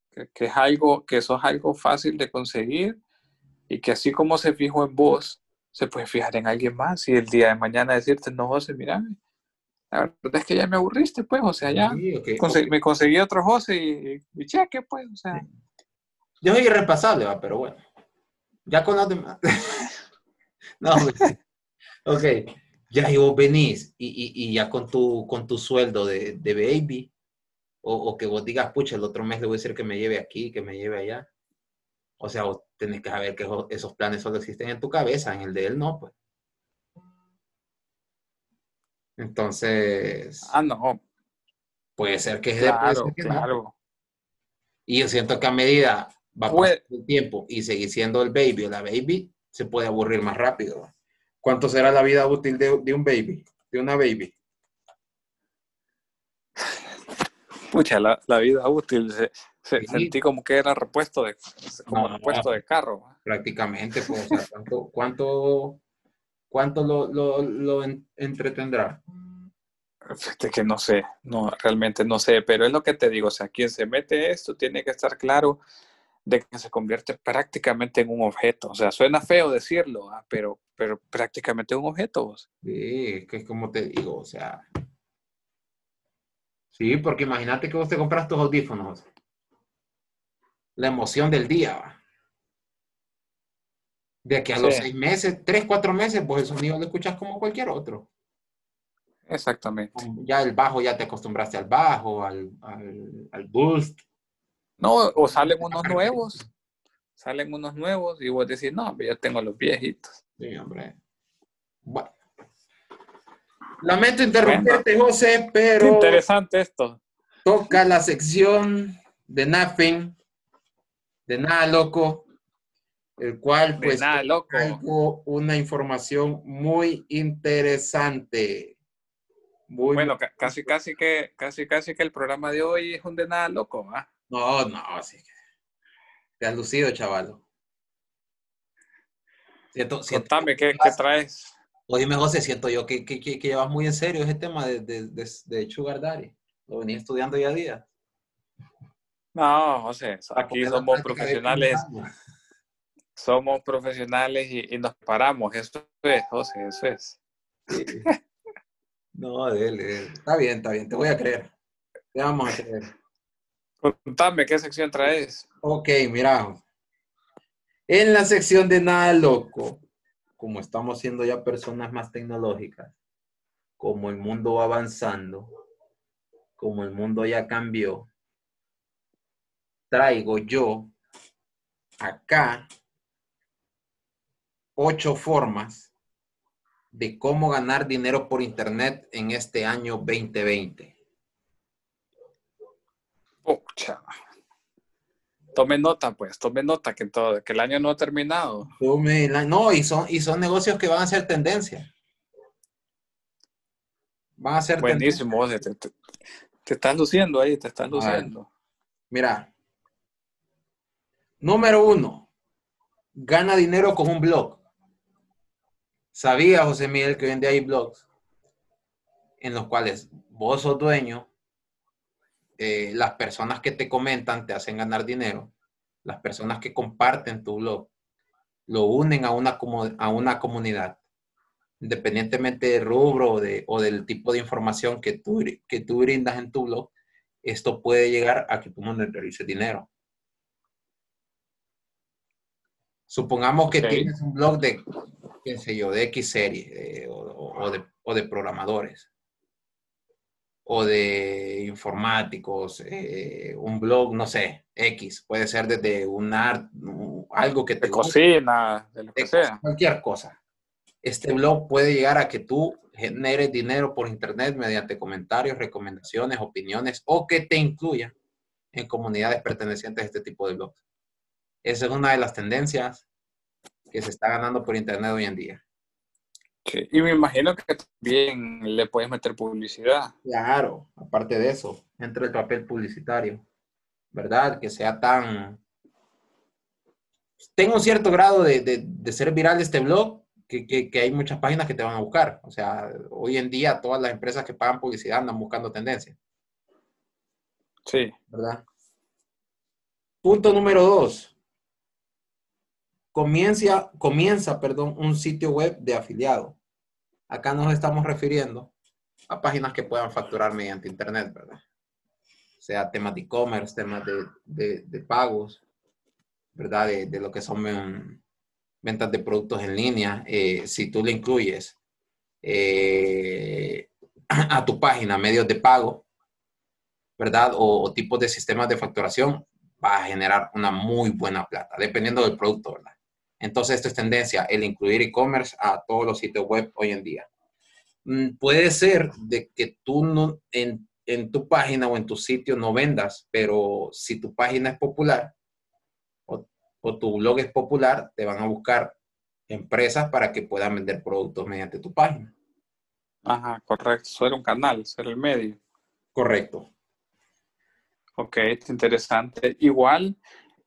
que, que, es algo, que eso es algo fácil de conseguir y que así como se fijó en vos, se puede fijar en alguien más y el día de mañana decirte, no, José, mira, la verdad es que ya me aburriste, pues, o sea, ya me conseguí otro José y, y, cheque, pues, o sea. Yo soy irrepasable, va, pero bueno. Ya con los demás. no, ok. Ya y vos venís y, y, y, ya con tu, con tu sueldo de, de baby, o, o, que vos digas, pucha, el otro mes le voy a decir que me lleve aquí, que me lleve allá. O sea, vos tenés que saber que esos planes solo existen en tu cabeza, en el de él no, pues. Entonces. Ah, no. Puede ser que es claro, de, claro. Y yo siento que a medida va pasar el tiempo y seguir siendo el baby o la baby, se puede aburrir más rápido. ¿Cuánto será la vida útil de, un baby? De una baby. Pucha, la, vida útil, se, sentí como que era repuesto de, como repuesto de carro. Prácticamente, pues, ¿cuánto, cuánto, lo, entretendrá? Fíjate que no sé, no, realmente no sé, pero es lo que te digo, o sea, quien se mete esto tiene que estar claro de que se convierte prácticamente en un objeto. O sea, suena feo decirlo, ah, pero, pero prácticamente un objeto. Sí, es que es como te digo, o sea. Sí, porque imagínate que vos te compras tus audífonos. La emoción del día. De que a los seis meses, tres, cuatro meses, pues el sonido lo escuchas como cualquier otro. Exactamente. Ya el bajo, ya te acostumbraste al bajo, al, al, al boost no, o salen unos nuevos, salen unos nuevos y vos decís, no, yo tengo los viejitos. Sí, hombre. Bueno. Lamento interrumpirte, José, pero. Interesante esto. Toca la sección de Nothing, de nada loco. el cual pues nada, loco. una información muy interesante. Muy bueno, casi, casi que, casi, casi que el programa de hoy es un de nada loco, ¿ah? No, no, así que te has lucido, chaval. Siento, Contame, ¿qué, ¿qué, traes? Oye, José, siento yo que, que, que, llevas muy en serio ese tema de, de, de, Sugar Daddy. Lo venía estudiando ya a día. No, José, aquí somos profesionales. Somos profesionales y, nos paramos. Eso es, José, eso es. No, dele, Está bien, está bien, te voy a creer. Te vamos a creer. Contame, ¿qué sección traes? Ok, mira. En la sección de nada loco, como estamos siendo ya personas más tecnológicas, como el mundo va avanzando, como el mundo ya cambió, traigo yo acá ocho formas de cómo ganar dinero por Internet en este año 2020. Pucha. Tome nota, pues, tome nota que, todo, que el año no ha terminado. no, y son, y son negocios que van a ser tendencia. Van a ser Buenísimo, te, te, estás luciendo ahí, te estás luciendo. Mira, número uno, gana dinero con un blog. ¿Sabía, José Miguel, que hoy en día hay blogs en los cuales vos sos dueño eh, las personas que te comentan te hacen ganar dinero, las personas que comparten tu blog lo unen a una, a una comunidad, independientemente del rubro o, de, o del tipo de información que tú, que tú brindas en tu blog, esto puede llegar a que tú monetarices dinero. Supongamos que tienes un blog de, qué sé yo, de X serie o, de, o de programadores o de informáticos, eh, un blog, no sé, X, puede ser desde un art, algo que te... De cocina, de lo que sea. Cualquier cosa. Este blog puede llegar a que tú generes dinero por internet mediante comentarios, recomendaciones, opiniones o que te incluya en comunidades pertenecientes a este tipo de blogs. Esa es una de las tendencias que se está ganando por internet hoy en día. Y me imagino que también le puedes meter publicidad. Claro, aparte de eso, entra el papel publicitario, ¿verdad? Que sea tan... Tengo un cierto grado de, ser viral este blog, que, hay muchas páginas que te van a buscar. O sea, hoy en día todas las empresas que pagan publicidad andan buscando tendencias. Sí. ¿Verdad? Punto número dos comienza, comienza perdón, un sitio web de afiliado. Acá nos estamos refiriendo a páginas que puedan facturar mediante Internet, ¿verdad? Sea temas de e-commerce, temas de, de, pagos, ¿verdad? De, lo que son ventas de productos en línea. Eh, si tú le incluyes eh, a tu página medios de pago, ¿verdad? O, o tipos de sistemas de facturación, va a generar una muy buena plata, dependiendo del producto, ¿verdad? Entonces, esto es tendencia, el incluir e-commerce a todos los sitios web hoy en día. Mm, puede ser de que tú no, en, tu página o en tu sitio no vendas, pero si tu página es popular o, tu blog es popular, te van a buscar empresas para que puedan vender productos mediante tu página. Ajá, correcto. Ser un canal, ser el medio. Correcto. Ok, interesante. Igual,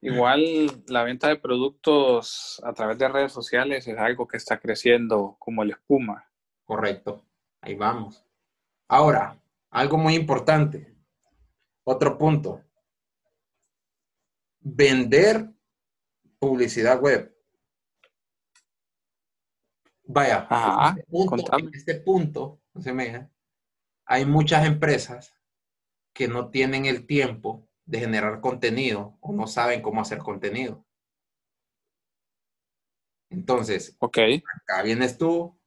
Igual la venta de productos a través de redes sociales es algo que está creciendo como el espuma. Correcto, ahí vamos. Ahora, algo muy importante, otro punto. Vender publicidad web. Vaya, este punto, en este punto, no se me hay muchas empresas que no tienen el tiempo de generar contenido o no saben cómo hacer contenido. Entonces, okay. acá vienes tú,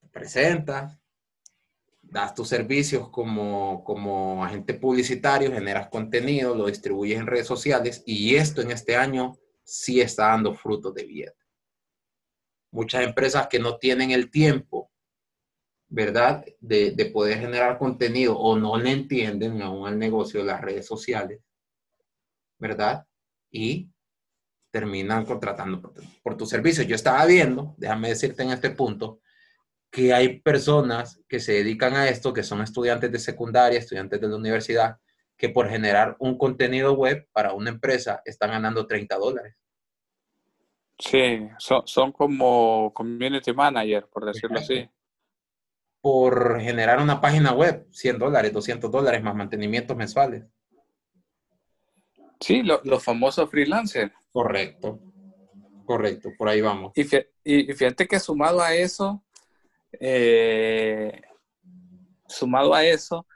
te presentas, das tus servicios como, como agente publicitario, generas contenido, lo distribuyes en redes sociales y esto en este año sí está dando frutos de vida. Muchas empresas que no tienen el tiempo ¿verdad? De, poder generar contenido o no le entienden aún al negocio de las redes sociales, ¿verdad? Y terminan contratando por, por tus servicios. Yo estaba viendo, déjame decirte en este punto, que hay personas que se dedican a esto, que son estudiantes de secundaria, estudiantes de la universidad, que por generar un contenido web para una empresa están ganando 30 dólares. Sí, son, son como community manager, por decirlo así. Por generar una página web, 100 dólares, 200 dólares más mantenimientos mensuales. Sí, los famosos freelancers. Correcto, correcto, por ahí vamos. Y, y fíjate que sumado a eso, eh, sumado a eso,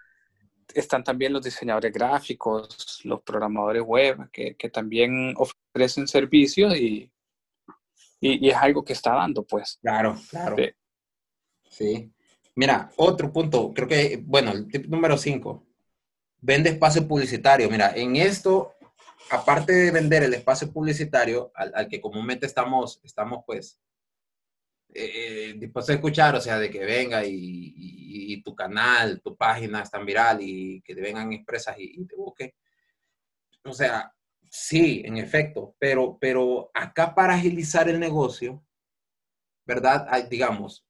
están también los diseñadores gráficos, los programadores web, que, también ofrecen servicios y, y, es algo que está dando, pues. Claro, claro. Sí. Mira, otro punto, creo que, bueno, el tip número 5, vende espacio publicitario. Mira, en esto, aparte de vender el espacio publicitario, al, al que comúnmente estamos, estamos pues eh, dispuesto a escuchar, o sea, de que venga y, tu canal, tu página es tan viral y que te vengan expresas y, te busque. O sea, sí, en efecto, pero, pero acá para agilizar el negocio, ¿verdad? Hay, digamos,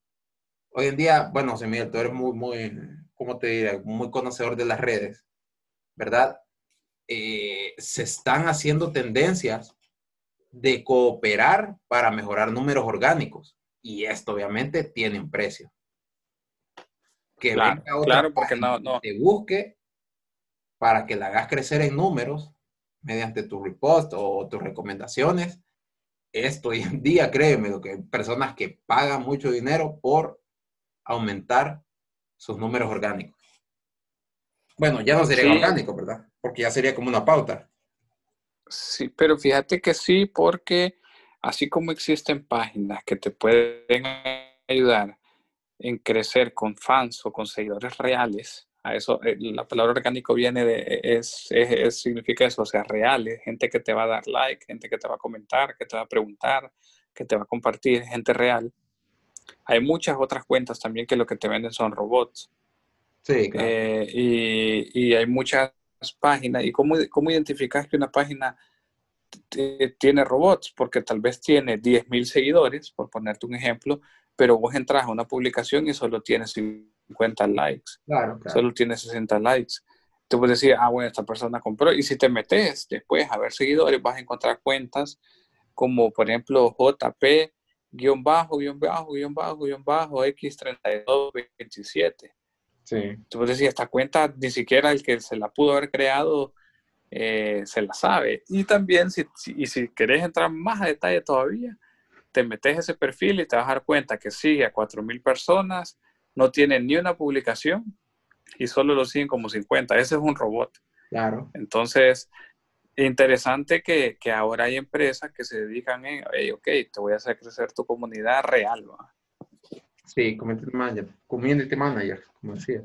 hoy en día, bueno, Semilla, tú eres muy, muy, ¿cómo te diré? Muy conocedor de las redes, ¿verdad? Eh, se están haciendo tendencias de cooperar para mejorar números orgánicos. Y esto obviamente tiene un precio. Que claro, claro porque no, no. te busque para que la hagas crecer en números mediante tu repost o tus recomendaciones. Esto hoy en día, créeme, que hay personas que pagan mucho dinero por aumentar sus números orgánicos. Bueno, ya no sería orgánico, ¿verdad? Porque ya sería como una pauta. Sí, pero fíjate que sí, porque así como existen páginas que te pueden ayudar en crecer con fans o con seguidores reales, a eso eh, la palabra orgánico viene de, es, significa eso, o sea, reales, gente que te va a dar like, gente que te va a comentar, que te va a preguntar, que te va a compartir, gente real. Hay muchas otras cuentas también que lo que te venden son robots. Sí, claro. Eh, y, hay muchas páginas. ¿Y cómo, cómo identificas que una página tiene robots, porque tal vez tiene 10.000 seguidores, por ponerte un ejemplo, pero vos entras a una publicación y solo tiene 50 likes, claro, solo tiene 60 likes. Tú puedes decir, ah, bueno, esta persona compró. Y si te metes después a ver seguidores, vas a encontrar cuentas como, por ejemplo, JP, guion bajo, guion bajo, guion bajo, guion bajo, X3227. Sí. Puedes decir, esta cuenta ni siquiera el que se la pudo haber creado eh, se la sabe. Y también, si, y si querés entrar más a detalle todavía, te metes ese perfil y te vas a dar cuenta que sigue a 4.000 personas, no tiene ni una publicación y solo lo siguen como 50. Ese es un robot. Claro. Entonces, interesante que, que ahora hay empresas que se dedican en, ok, te voy a hacer crecer tu comunidad real. Sí, community manager, community manager, como decía.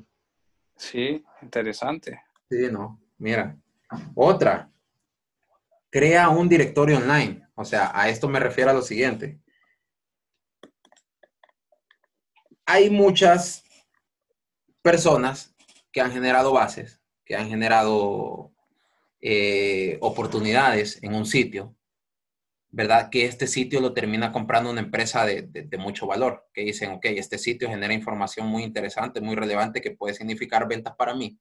Sí, interesante. Sí, no, mira, otra, crea un directorio online. O sea, a esto me refiero a lo siguiente. Hay muchas personas que han generado bases, que han generado eh, oportunidades en un sitio, ¿verdad? Que este sitio lo termina comprando una empresa de, mucho valor, que dicen, ok, este sitio genera información muy interesante, muy relevante, que puede significar ventas para mí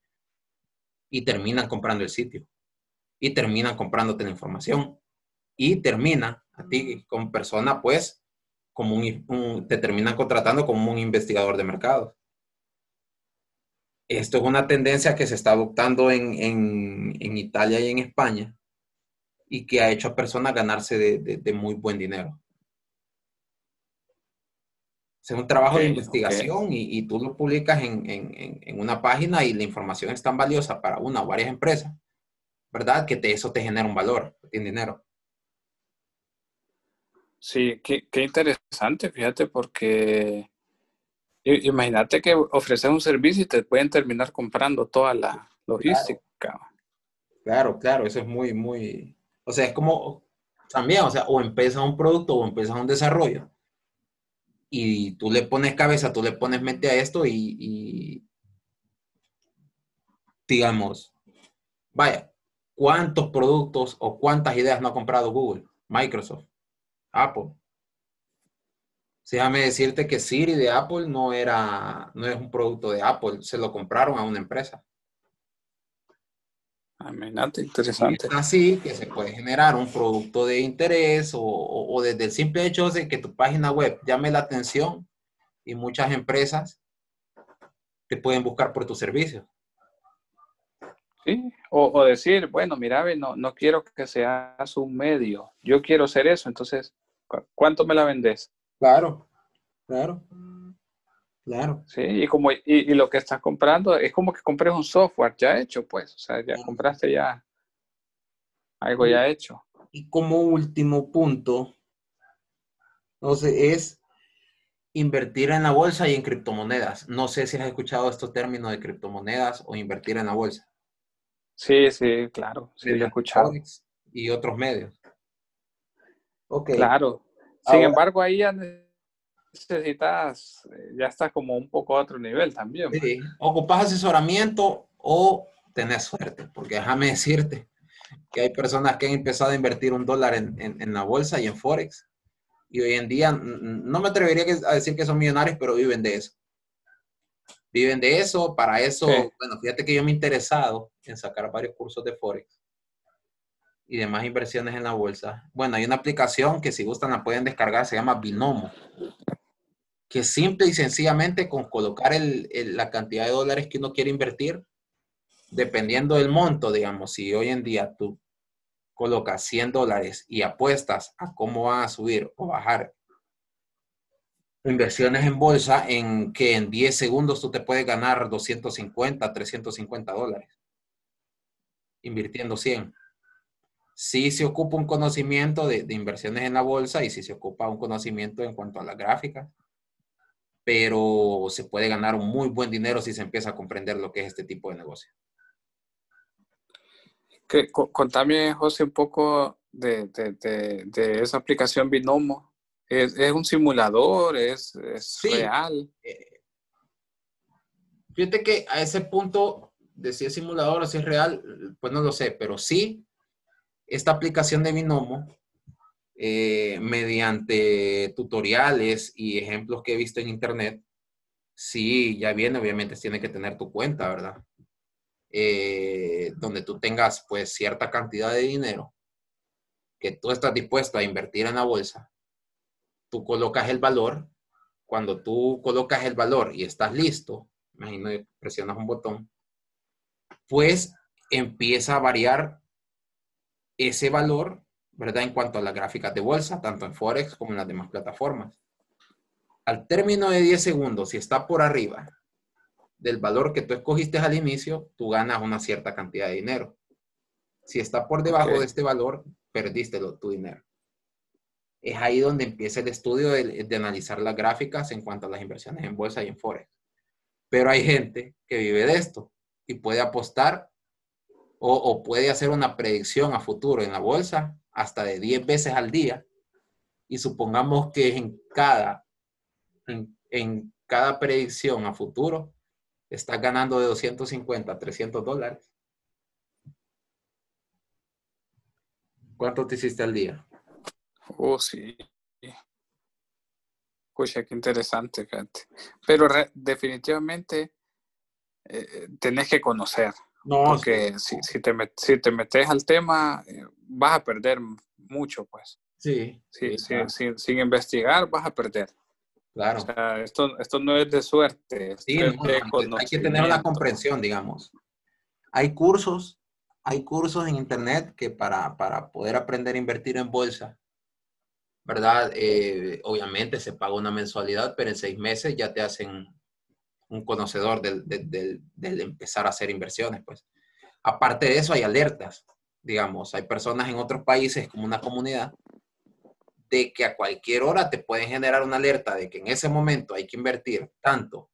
y terminan comprando el sitio y terminan comprándote la información y termina a ti como persona, pues, como un, te terminan contratando como un investigador de mercados. Esto es una tendencia que se está adoptando en, en, Italia y en España y que ha hecho a personas ganarse de, de, muy buen dinero. Es un trabajo de investigación y, y, tú lo publicas en, en, una página y la información es tan valiosa para una o varias empresas, ¿verdad? Que te, eso te genera un valor, tiene dinero. Sí, qué, qué, interesante, fíjate, porque imagínate que ofreces un servicio y te pueden terminar comprando toda la logística. Claro, claro, eso es muy, muy, o sea, es como también, o sea, o empiezas un producto o empiezas un desarrollo y tú le pones cabeza, tú le pones mente a esto y, digamos, vaya, ¿cuántos productos o cuántas ideas no ha comprado Google? Microsoft, Apple. Déjame decirte que Siri de Apple no era, no es un producto de Apple, se lo compraron a una empresa. Imagínate, interesante. así que se puede generar un producto de interés o, o, desde el simple hecho de que tu página web llame la atención y muchas empresas te pueden buscar por tu servicio. Sí, o, decir, bueno, mira, no, no quiero que seas un medio, yo quiero ser eso, entonces, ¿cuánto me la vendes? Claro, claro, claro. Sí, y, como, y, lo que estás comprando es como que compres un software ya hecho, pues, o sea, ya compraste ya algo ya hecho. Y como último punto, entonces, es invertir en la bolsa y en criptomonedas. No sé si has escuchado estos términos de criptomonedas o invertir en la bolsa. Sí, sí, claro, sí, lo he escuchado. Y otros medios. Okay. Claro. Sin embargo, ahí ya necesitas, eh, ya está como un poco a otro nivel también. Pues. Sí, ocupas asesoramiento o tenés suerte, porque déjame decirte que hay personas que han empezado a invertir un dólar en, en la bolsa y en Forex. Y hoy en día, no me atrevería a decir que son millonarios, pero viven de eso viven de eso. Para eso, bueno, fíjate que yo me he interesado en sacar varios cursos de Forex y demás inversiones en la bolsa. Bueno, hay una aplicación que si gustan la pueden descargar, se llama Binomo, que simple y sencillamente con colocar la cantidad de dólares que uno quiere invertir, dependiendo del monto, digamos, si hoy en día tú colocas 100 dólares y apuestas a cómo van a subir o bajar inversiones en bolsa en que en 10 segundos tú te puedes ganar 250, 350 dólares invirtiendo 100. Sí se ocupa un conocimiento de, inversiones en la bolsa y sí se ocupa un conocimiento en cuanto a la gráfica, pero se puede ganar un muy buen dinero si se empieza a comprender lo que es este tipo de negocio. Que, contame, José, un poco de, de esa aplicación Binomo. ¿Es, un simulador? ¿Es, real? Eh, fíjate que a ese punto de si es simulador o si es real, pues no lo sé, pero sí, esta aplicación de Binomo, eh, mediante tutoriales y ejemplos que he visto en internet, sí, ya viene, obviamente tiene que tener tu cuenta, ¿verdad? Eh, donde tú tengas pues cierta cantidad de dinero que tú estás dispuesto a invertir en la bolsa tú colocas el valor. Cuando tú colocas el valor y estás listo, imagino que presionas un botón, pues empieza a variar ese valor, ¿verdad? En cuanto a las gráficas de bolsa, tanto en Forex como en las demás plataformas. Al término de 10 segundos, si está por arriba del valor que tú escogiste al inicio, tú ganas una cierta cantidad de dinero. Si está por debajo de este valor, perdiste tu dinero es ahí donde empieza el estudio de, analizar las gráficas en cuanto a las inversiones en bolsa y en forex. Pero hay gente que vive de esto y puede apostar o, puede hacer una predicción a futuro en la bolsa hasta de 10 veces al día. Y supongamos que en cada, en, cada predicción a futuro estás ganando de 250 a 300 dólares. ¿Cuánto te hiciste al día? Oh, sí. Escucha, qué interesante, Pero definitivamente eh, tenés que conocer. No, porque si, si, te si te metes al tema, eh, vas a perder mucho, pues. Sí. sí, sin, investigar, vas a perder. Claro. O sea, esto, esto no es de suerte. Sí, hay que tener una comprensión, digamos. Hay cursos, hay cursos en internet que para, para poder aprender a invertir en bolsa, ¿verdad? Eh, obviamente se paga una mensualidad, pero en seis meses ya te hacen un conocedor del, empezar a hacer inversiones, pues. Aparte de eso, hay alertas, digamos, hay personas en otros países como una comunidad de que a cualquier hora te pueden generar una alerta de que en ese momento hay que invertir tanto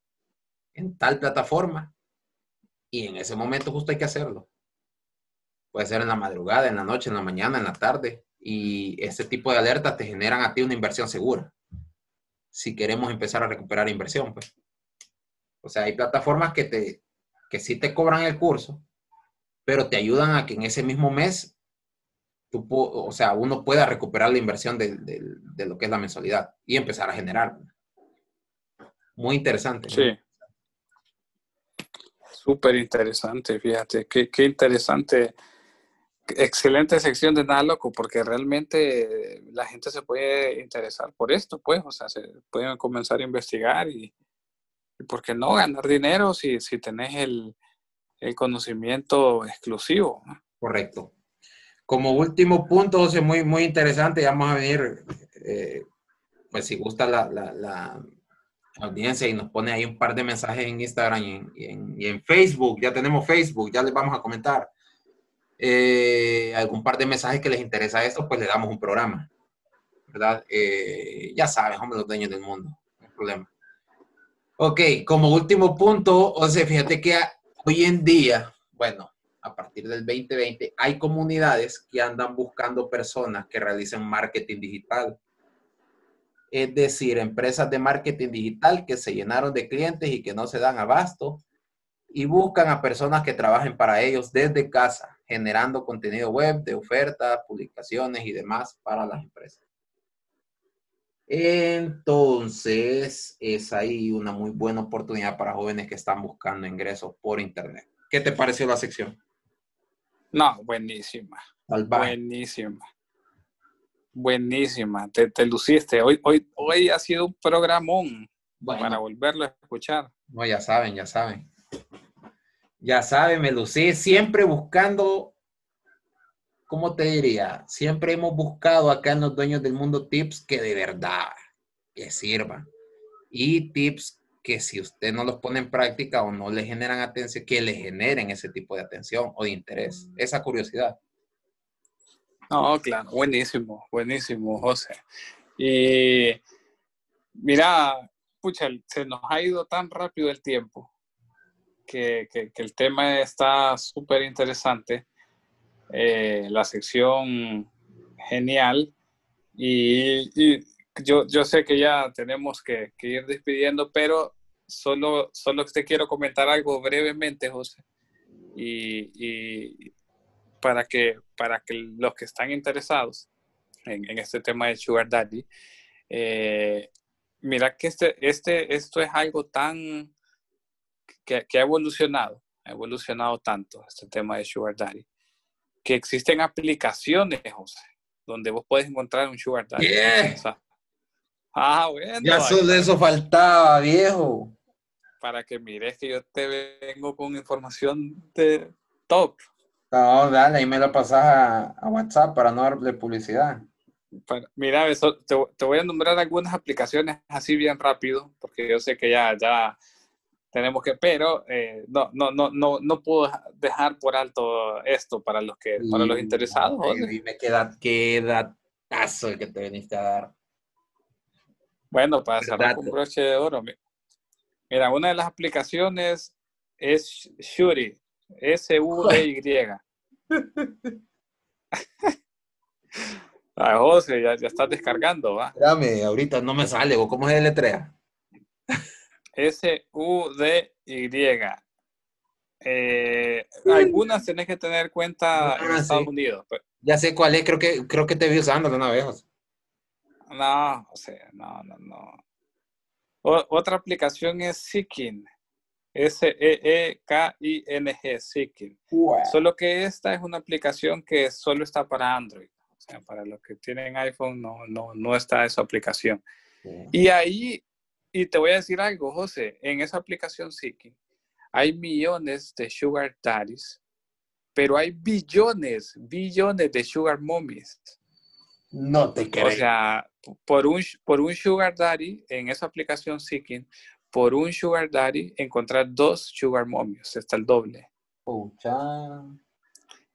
en tal plataforma y en ese momento justo hay que hacerlo. Puede ser en la madrugada, en la noche, en la mañana, en la tarde, y este tipo de alertas te generan a ti una inversión segura. Si queremos empezar a recuperar inversión, pues. O sea, hay plataformas que, te, que sí te cobran el curso, pero te ayudan a que en ese mismo mes o sea, uno pueda recuperar la inversión de, de, lo que es la mensualidad y empezar a generar. Muy interesante. Sí. Súper interesante, fíjate, qué, qué, interesante. Excelente sección de Nada Loco, porque realmente la gente se puede interesar por esto, pues, o sea, se pueden comenzar a investigar y ¿por qué no ganar dinero si, si tenés el, el conocimiento exclusivo? Correcto. Como último punto, José, muy, muy interesante, ya vamos a venir, eh, pues si gusta la, la, audiencia y nos pone ahí un par de mensajes en Instagram y en, Facebook, ya tenemos Facebook, ya les vamos a comentar. Eh, algún par de mensajes que les interesa esto, pues le damos un programa, ¿verdad? Eh, ya saben, somos los dueños del mundo, no hay problema. Ok, como último punto, o sea, fíjate que hoy en día, bueno, a partir del 2020, hay comunidades que andan buscando personas que realicen marketing digital. Es decir, empresas de marketing digital que se llenaron de clientes y que no se dan abasto y buscan a personas que trabajen para ellos desde casa, generando contenido web de ofertas, publicaciones y demás para las empresas. Entonces, es ahí una muy buena oportunidad para jóvenes que están buscando ingresos por Internet. ¿Qué te pareció la sección? No, buenísima. Buenísima. Buenísima. Te, te, luciste. Hoy, hoy, hoy ha sido un programón para volverlo a escuchar. No, ya saben, ya saben. Ya saben, me lucí siempre buscando, ¿cómo te diría? Siempre hemos buscado acá en los dueños del mundo tips que de verdad que sirvan. Y tips que si usted no los pone en práctica o no le generan atención, que le generen ese tipo de atención o de interés, esa curiosidad. No, claro, buenísimo, buenísimo, José. Y mira, pucha, se nos ha ido tan rápido el tiempo que, el tema está súper interesante. Eh, la sección genial. Y, yo, yo sé que ya tenemos que, ir despidiendo, pero solo, solo te quiero comentar algo brevemente, José. Y, para, que, para que los que están interesados en, este tema de Sugar Daddy, eh, mira que este, este, esto es algo tan que, que, ha evolucionado, ha evolucionado tanto este tema de Sugar Daddy, que existen aplicaciones, José, donde vos puedes encontrar un Sugar Daddy. Ah, bueno. Ya solo eso faltaba, viejo. Para que mires que yo te vengo con información de top. No, dale, ahí me lo pasas a, WhatsApp para no darle publicidad. mira, te, voy a nombrar algunas aplicaciones así bien rápido, porque yo sé que ya, ya tenemos que, pero eh, no, no, no, no, no puedo dejar por alto esto para los que, para los interesados. Y me queda, queda el que te viniste a dar. Bueno, para cerrar con broche de oro, mira, una de las aplicaciones es Shuri, S-U-D-Y. Ah, José, ya, ya estás descargando, ¿va? Espérame, ahorita no me sale, ¿cómo es el letrea? S-U-D-Y. Eh, algunas tenés que tener cuenta en ah, Estados Unidos. Pues. Ya sé cuál es, creo que, creo que te vi usando una vez. No, o sea, no, no, no. otra aplicación es Seeking. S-E-E-K-I-N-G, Seeking. Solo que esta es una aplicación que solo está para Android. O sea, para los que tienen iPhone no, no, no está esa aplicación. Y ahí, y te voy a decir algo, José, en esa aplicación Seeking hay millones de sugar daddies, pero hay billones, billones de sugar mommies. No te creo. O sea, por un, por un Sugar Daddy en esa aplicación Seeking, por un Sugar Daddy encontrar dos Sugar Mommies, está el doble.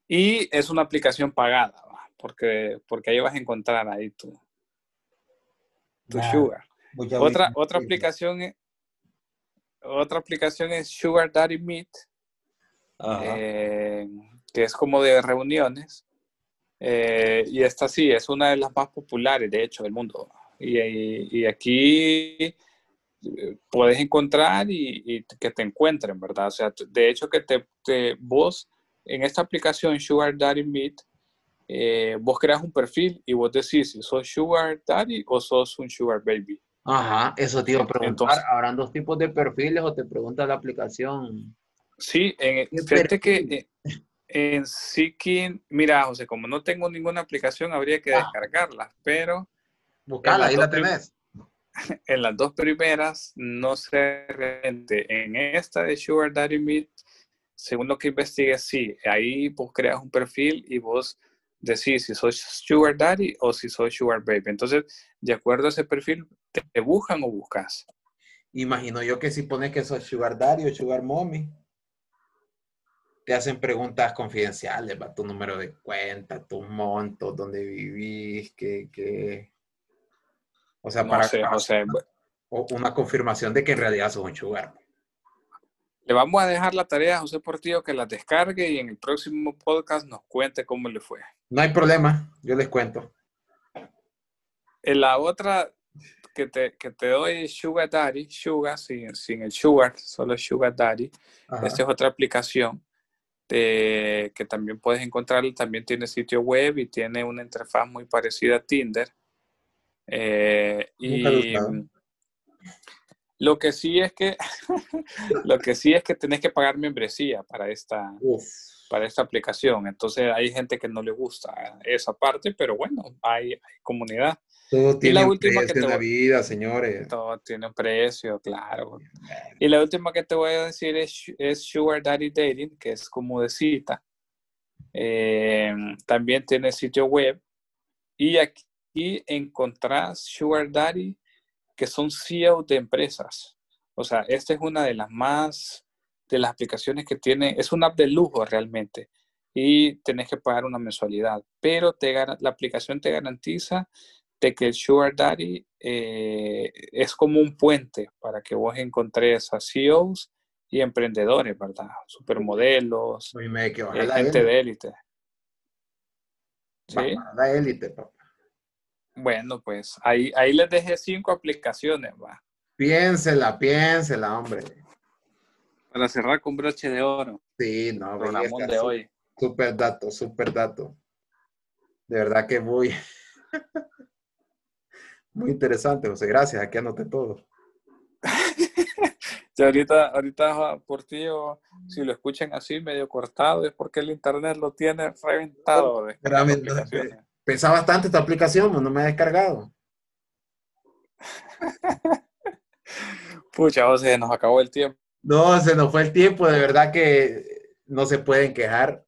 Y es una aplicación pagada, porque, porque ahí vas a encontrar ahí tu, tu Sugar. Otra, otra aplicación es, otra aplicación es Sugar Daddy Meet, eh, que es como de reuniones. Eh, y esta sí, es una de las más populares, de hecho, del mundo. Y, aquí eh, puedes encontrar y, que te encuentren, ¿verdad? O sea, de hecho que te, vos en esta aplicación Sugar Daddy Meet eh, vos creas un perfil y vos decís si sos sugar daddy o sos un sugar baby. Ajá, eso te iba a preguntar. ¿Habrán dos tipos de perfiles o te pregunta la aplicación? Sí, en, fíjate que en Seeking, mira, José, como no tengo ninguna aplicación, habría que ah. descargarla, pero... Buscala, ahí la tenés. En las dos primeras, no sé realmente. En esta de Sugar Daddy Meet, según lo que investigué, sí, ahí vos creas un perfil y vos decís si soy Sugar Daddy o si soy Sugar Baby. Entonces, de acuerdo a ese perfil, te buscan o buscas. Imagino yo que si pones que sos Sugar Daddy o Sugar Mommy, te hacen preguntas confidenciales, va tu número de cuenta, tus montos, dónde vivís, qué, O sea, para, o una confirmación de que en realidad sos un sugar. Le vamos a dejar la tarea a José Portillo que la descargue y en el próximo podcast nos cuente cómo le fue. No hay problema, yo les cuento. En la otra que te, que te doy Sugar Daddy, Sugar, sin, sin el Sugar, solo Sugar Daddy. Esta es otra aplicación que también puedes encontrar. También tiene sitio web y tiene una interfaz muy parecida a Tinder. Eh, y lo que sí es que, lo que sí es que tenés que pagar membresía para esta, para esta aplicación. Entonces hay gente que no le gusta esa parte, pero bueno, hay, comunidad. Todo tiene un precio en la vida, señores. Todo tiene un precio, claro. Y la última que te voy a decir es, es Sugar Daddy Dating, que es como de cita. Eh, también tiene sitio web. Y aquí encontrás Sugar Daddy que son CEO de empresas. O sea, esta es una de las más, de las aplicaciones que tiene, es una app de lujo realmente y tenés que pagar una mensualidad, pero te, la aplicación te garantiza de que el Sugar Daddy eh, es como un puente para que vos encontres a CEOs y emprendedores, ¿verdad? Supermodelos, eh, gente de élite. ¿Sí? La élite, papá. Bueno, pues ahí, ahí les dejé cinco aplicaciones, va. Piénsela, piénsela, hombre. Para cerrar con broche de oro. Sí, no, Programón de hoy. Super dato, super dato. De verdad que muy, muy interesante, José. Gracias, aquí anoté todo. ya ahorita, ahorita por ti, si lo escuchan así medio cortado, es porque el internet lo tiene reventado. De Pesa bastante esta aplicación, no me he descargado. Pucha, se nos acabó el tiempo. No, se nos fue el tiempo, de verdad que no se pueden quejar.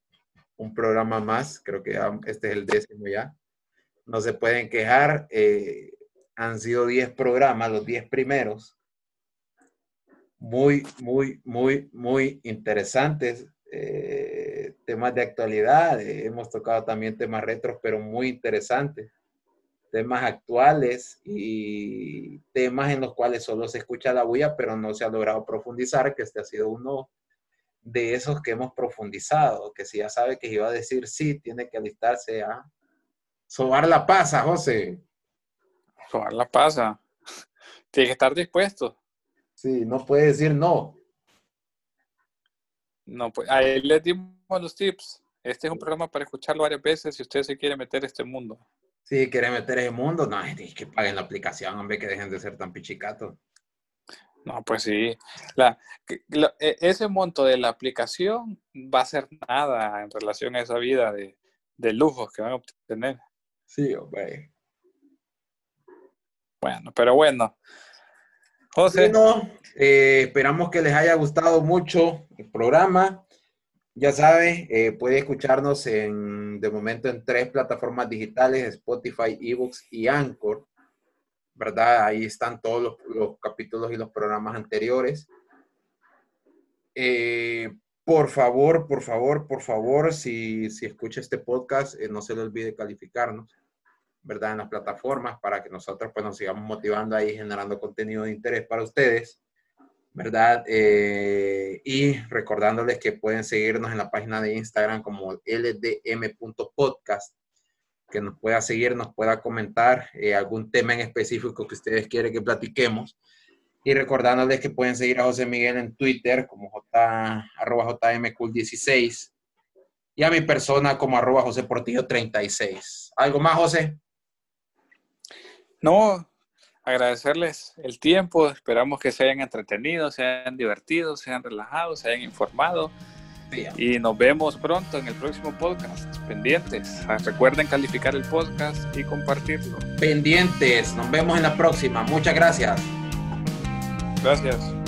Un programa más, creo que este es el décimo ya. No se pueden quejar. Eh, han sido 10 programas, los 10 primeros. Muy, muy, muy, muy interesantes. Eh, temas de actualidad, eh, hemos tocado también temas retros, pero muy interesantes, temas actuales y temas en los cuales solo se escucha la bulla, pero no se ha logrado profundizar, que este ha sido uno de esos que hemos profundizado, que si ya sabe que iba a decir sí, tiene que alistarse a sobar la pasa, José. Sobar la pasa. Tiene que estar dispuesto. Sí, no puede decir no. No, pues ahí les dimos los tips. Este es un programa para escucharlo varias veces si usted se quiere meter este mundo. Sí, quiere meter ese mundo, no, es que paguen la aplicación, hombre, que dejen de ser tan pichicatos. No, pues sí. La, e, ese monto de la aplicación va a ser nada en relación a esa vida de, de lujos que van a obtener. Sí, hombre. Bueno, pero bueno. José. Bueno, eh, esperamos que les haya gustado mucho el programa. Ya sabe, eh, puede escucharnos en, de momento en tres plataformas digitales, Spotify, eBooks y Anchor. ¿Verdad? Ahí están todos los, capítulos y los programas anteriores. Eh, por favor, por favor, por favor, si, si escucha este podcast, no se le olvide calificarnos. ¿Verdad? En las plataformas para que nosotros pues nos sigamos motivando ahí, generando contenido de interés para ustedes, ¿verdad? Eh, y recordándoles que pueden seguirnos en la página de Instagram como ldm.podcast, que nos pueda seguir, nos pueda comentar eh, algún tema en específico que ustedes quieren que platiquemos. Y recordándoles que pueden seguir a José Miguel en Twitter como J, arroba JMCool16 y a mi persona como arroba José Portillo 36. ¿Algo más, José? No, agradecerles el tiempo, esperamos que se hayan entretenido, se hayan divertido, se hayan relajado, se hayan informado. Y nos vemos pronto en el próximo podcast. Pendientes. Ah, recuerden calificar el podcast y compartirlo. Pendientes. Nos vemos en la próxima. Muchas gracias. Gracias.